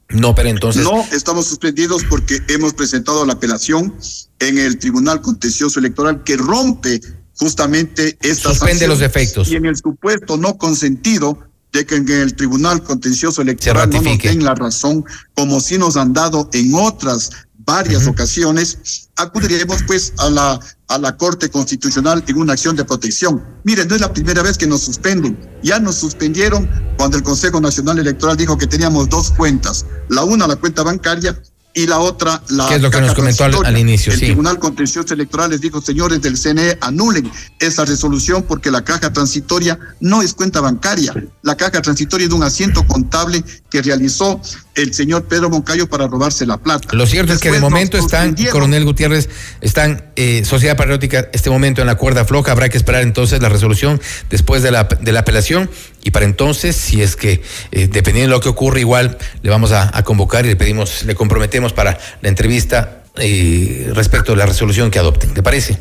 No, pero entonces. No, estamos suspendidos porque hemos presentado la apelación en el Tribunal Contencioso Electoral que rompe justamente esta Suspende los efectos. Y en el supuesto no consentido de que en el Tribunal Contencioso Electoral no nos den la razón, como si nos han dado en otras varias ocasiones, acudiremos pues a la a la Corte Constitucional en una acción de protección. Miren, no es la primera vez que nos suspenden. Ya nos suspendieron cuando el Consejo Nacional Electoral dijo que teníamos dos cuentas. La una, la cuenta bancaria, y la otra, la. ¿Qué es lo que nos comentó al, al, inicio? El sí. Tribunal Contencioso Electoral les dijo, señores del CNE, anulen esa resolución porque la caja transitoria no es cuenta bancaria. La caja transitoria es un asiento contable que realizó el señor Pedro Moncayo para robarse la plata. Lo cierto Después es que de momento están, coronel Gutiérrez, están eh, Sociedad Patriótica, este momento en la cuerda floja. Habrá que esperar entonces la resolución después de la, de la apelación. Y para entonces, si es que, eh, dependiendo de lo que ocurre, igual le vamos a, convocar y le pedimos, le comprometemos para la entrevista eh, respecto a la resolución que adopten. ¿Te parece?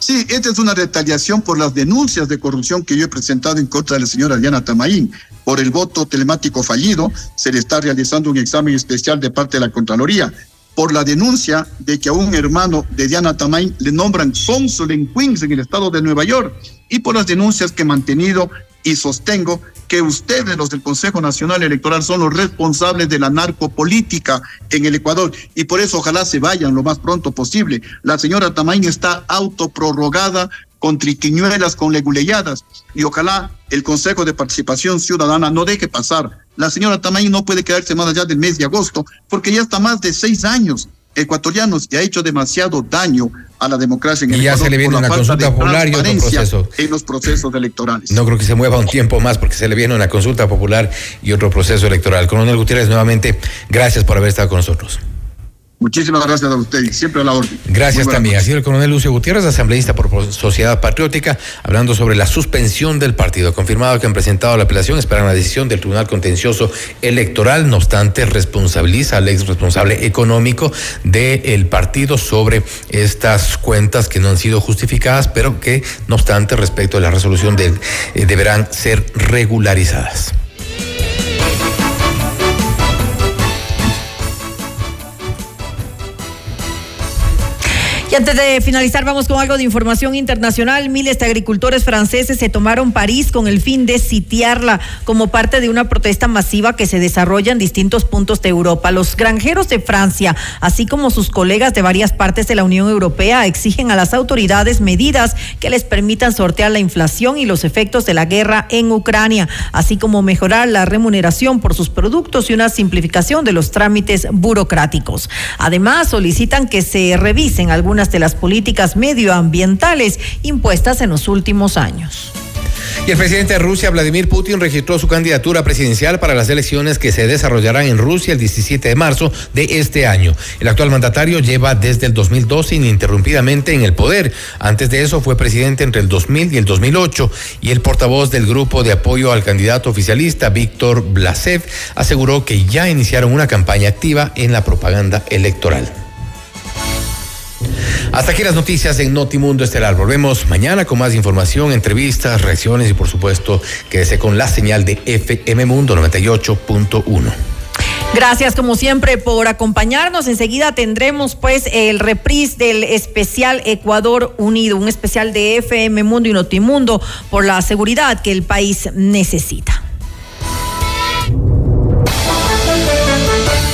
Sí, esta es una retaliación por las denuncias de corrupción que yo he presentado en contra de la señora Diana Tamaín. Por el voto telemático fallido, se le está realizando un examen especial de parte de la Contraloría. Por la denuncia de que a un hermano de Diana Tamaín le nombran cónsul en Queens, en el estado de Nueva York. Y por las denuncias que he mantenido y sostengo que ustedes, los del Consejo Nacional Electoral, son los responsables de la narcopolítica en el Ecuador y por eso ojalá se vayan lo más pronto posible. La señora Tamaín está autoprorrogada con triquiñuelas, con leguleyadas y ojalá el Consejo de Participación Ciudadana no deje pasar. La señora Tamaín no puede quedarse más allá del mes de agosto porque ya está más de seis años ecuatorianos y ha hecho demasiado daño a la democracia en y el ya Ecuador se le viene una consulta popular y otro proceso. en los procesos electorales. No creo que se mueva un tiempo más porque se le viene una consulta popular y otro proceso electoral. Coronel Gutiérrez, nuevamente, gracias por haber estado con nosotros. Muchísimas gracias a usted, siempre a la orden. Gracias también. Ha noches. sido el coronel Lucio Gutiérrez, asambleísta por Sociedad Patriótica, hablando sobre la suspensión del partido. Confirmado que han presentado la apelación, esperan la decisión del Tribunal Contencioso Electoral. No obstante, responsabiliza al ex responsable económico del partido sobre estas cuentas que no han sido justificadas, pero que, no obstante, respecto a la resolución del, eh, deberán ser regularizadas. Y antes de finalizar, vamos con algo de información internacional. Miles de agricultores franceses se tomaron París con el fin de sitiarla como parte de una protesta masiva que se desarrolla en distintos puntos de Europa. Los granjeros de Francia, así como sus colegas de varias partes de la Unión Europea, exigen a las autoridades medidas que les permitan sortear la inflación y los efectos de la guerra en Ucrania, así como mejorar la remuneración por sus productos y una simplificación de los trámites burocráticos. Además, solicitan que se revisen de las políticas medioambientales impuestas en los últimos años. Y el presidente de Rusia, Vladimir Putin, registró su candidatura presidencial para las elecciones que se desarrollarán en Rusia el 17 de marzo de este año. El actual mandatario lleva desde el 2012 ininterrumpidamente en el poder. Antes de eso fue presidente entre el 2000 y el 2008 y el portavoz del grupo de apoyo al candidato oficialista, Víctor Blasev, aseguró que ya iniciaron una campaña activa en la propaganda electoral. Hasta aquí las noticias en Notimundo Estelar. Volvemos mañana con más información, entrevistas, reacciones y por supuesto quédese con la señal de FM Mundo 98.1. Gracias como siempre por acompañarnos. Enseguida tendremos pues el reprise del especial Ecuador Unido, un especial de FM Mundo y Notimundo por la seguridad que el país necesita.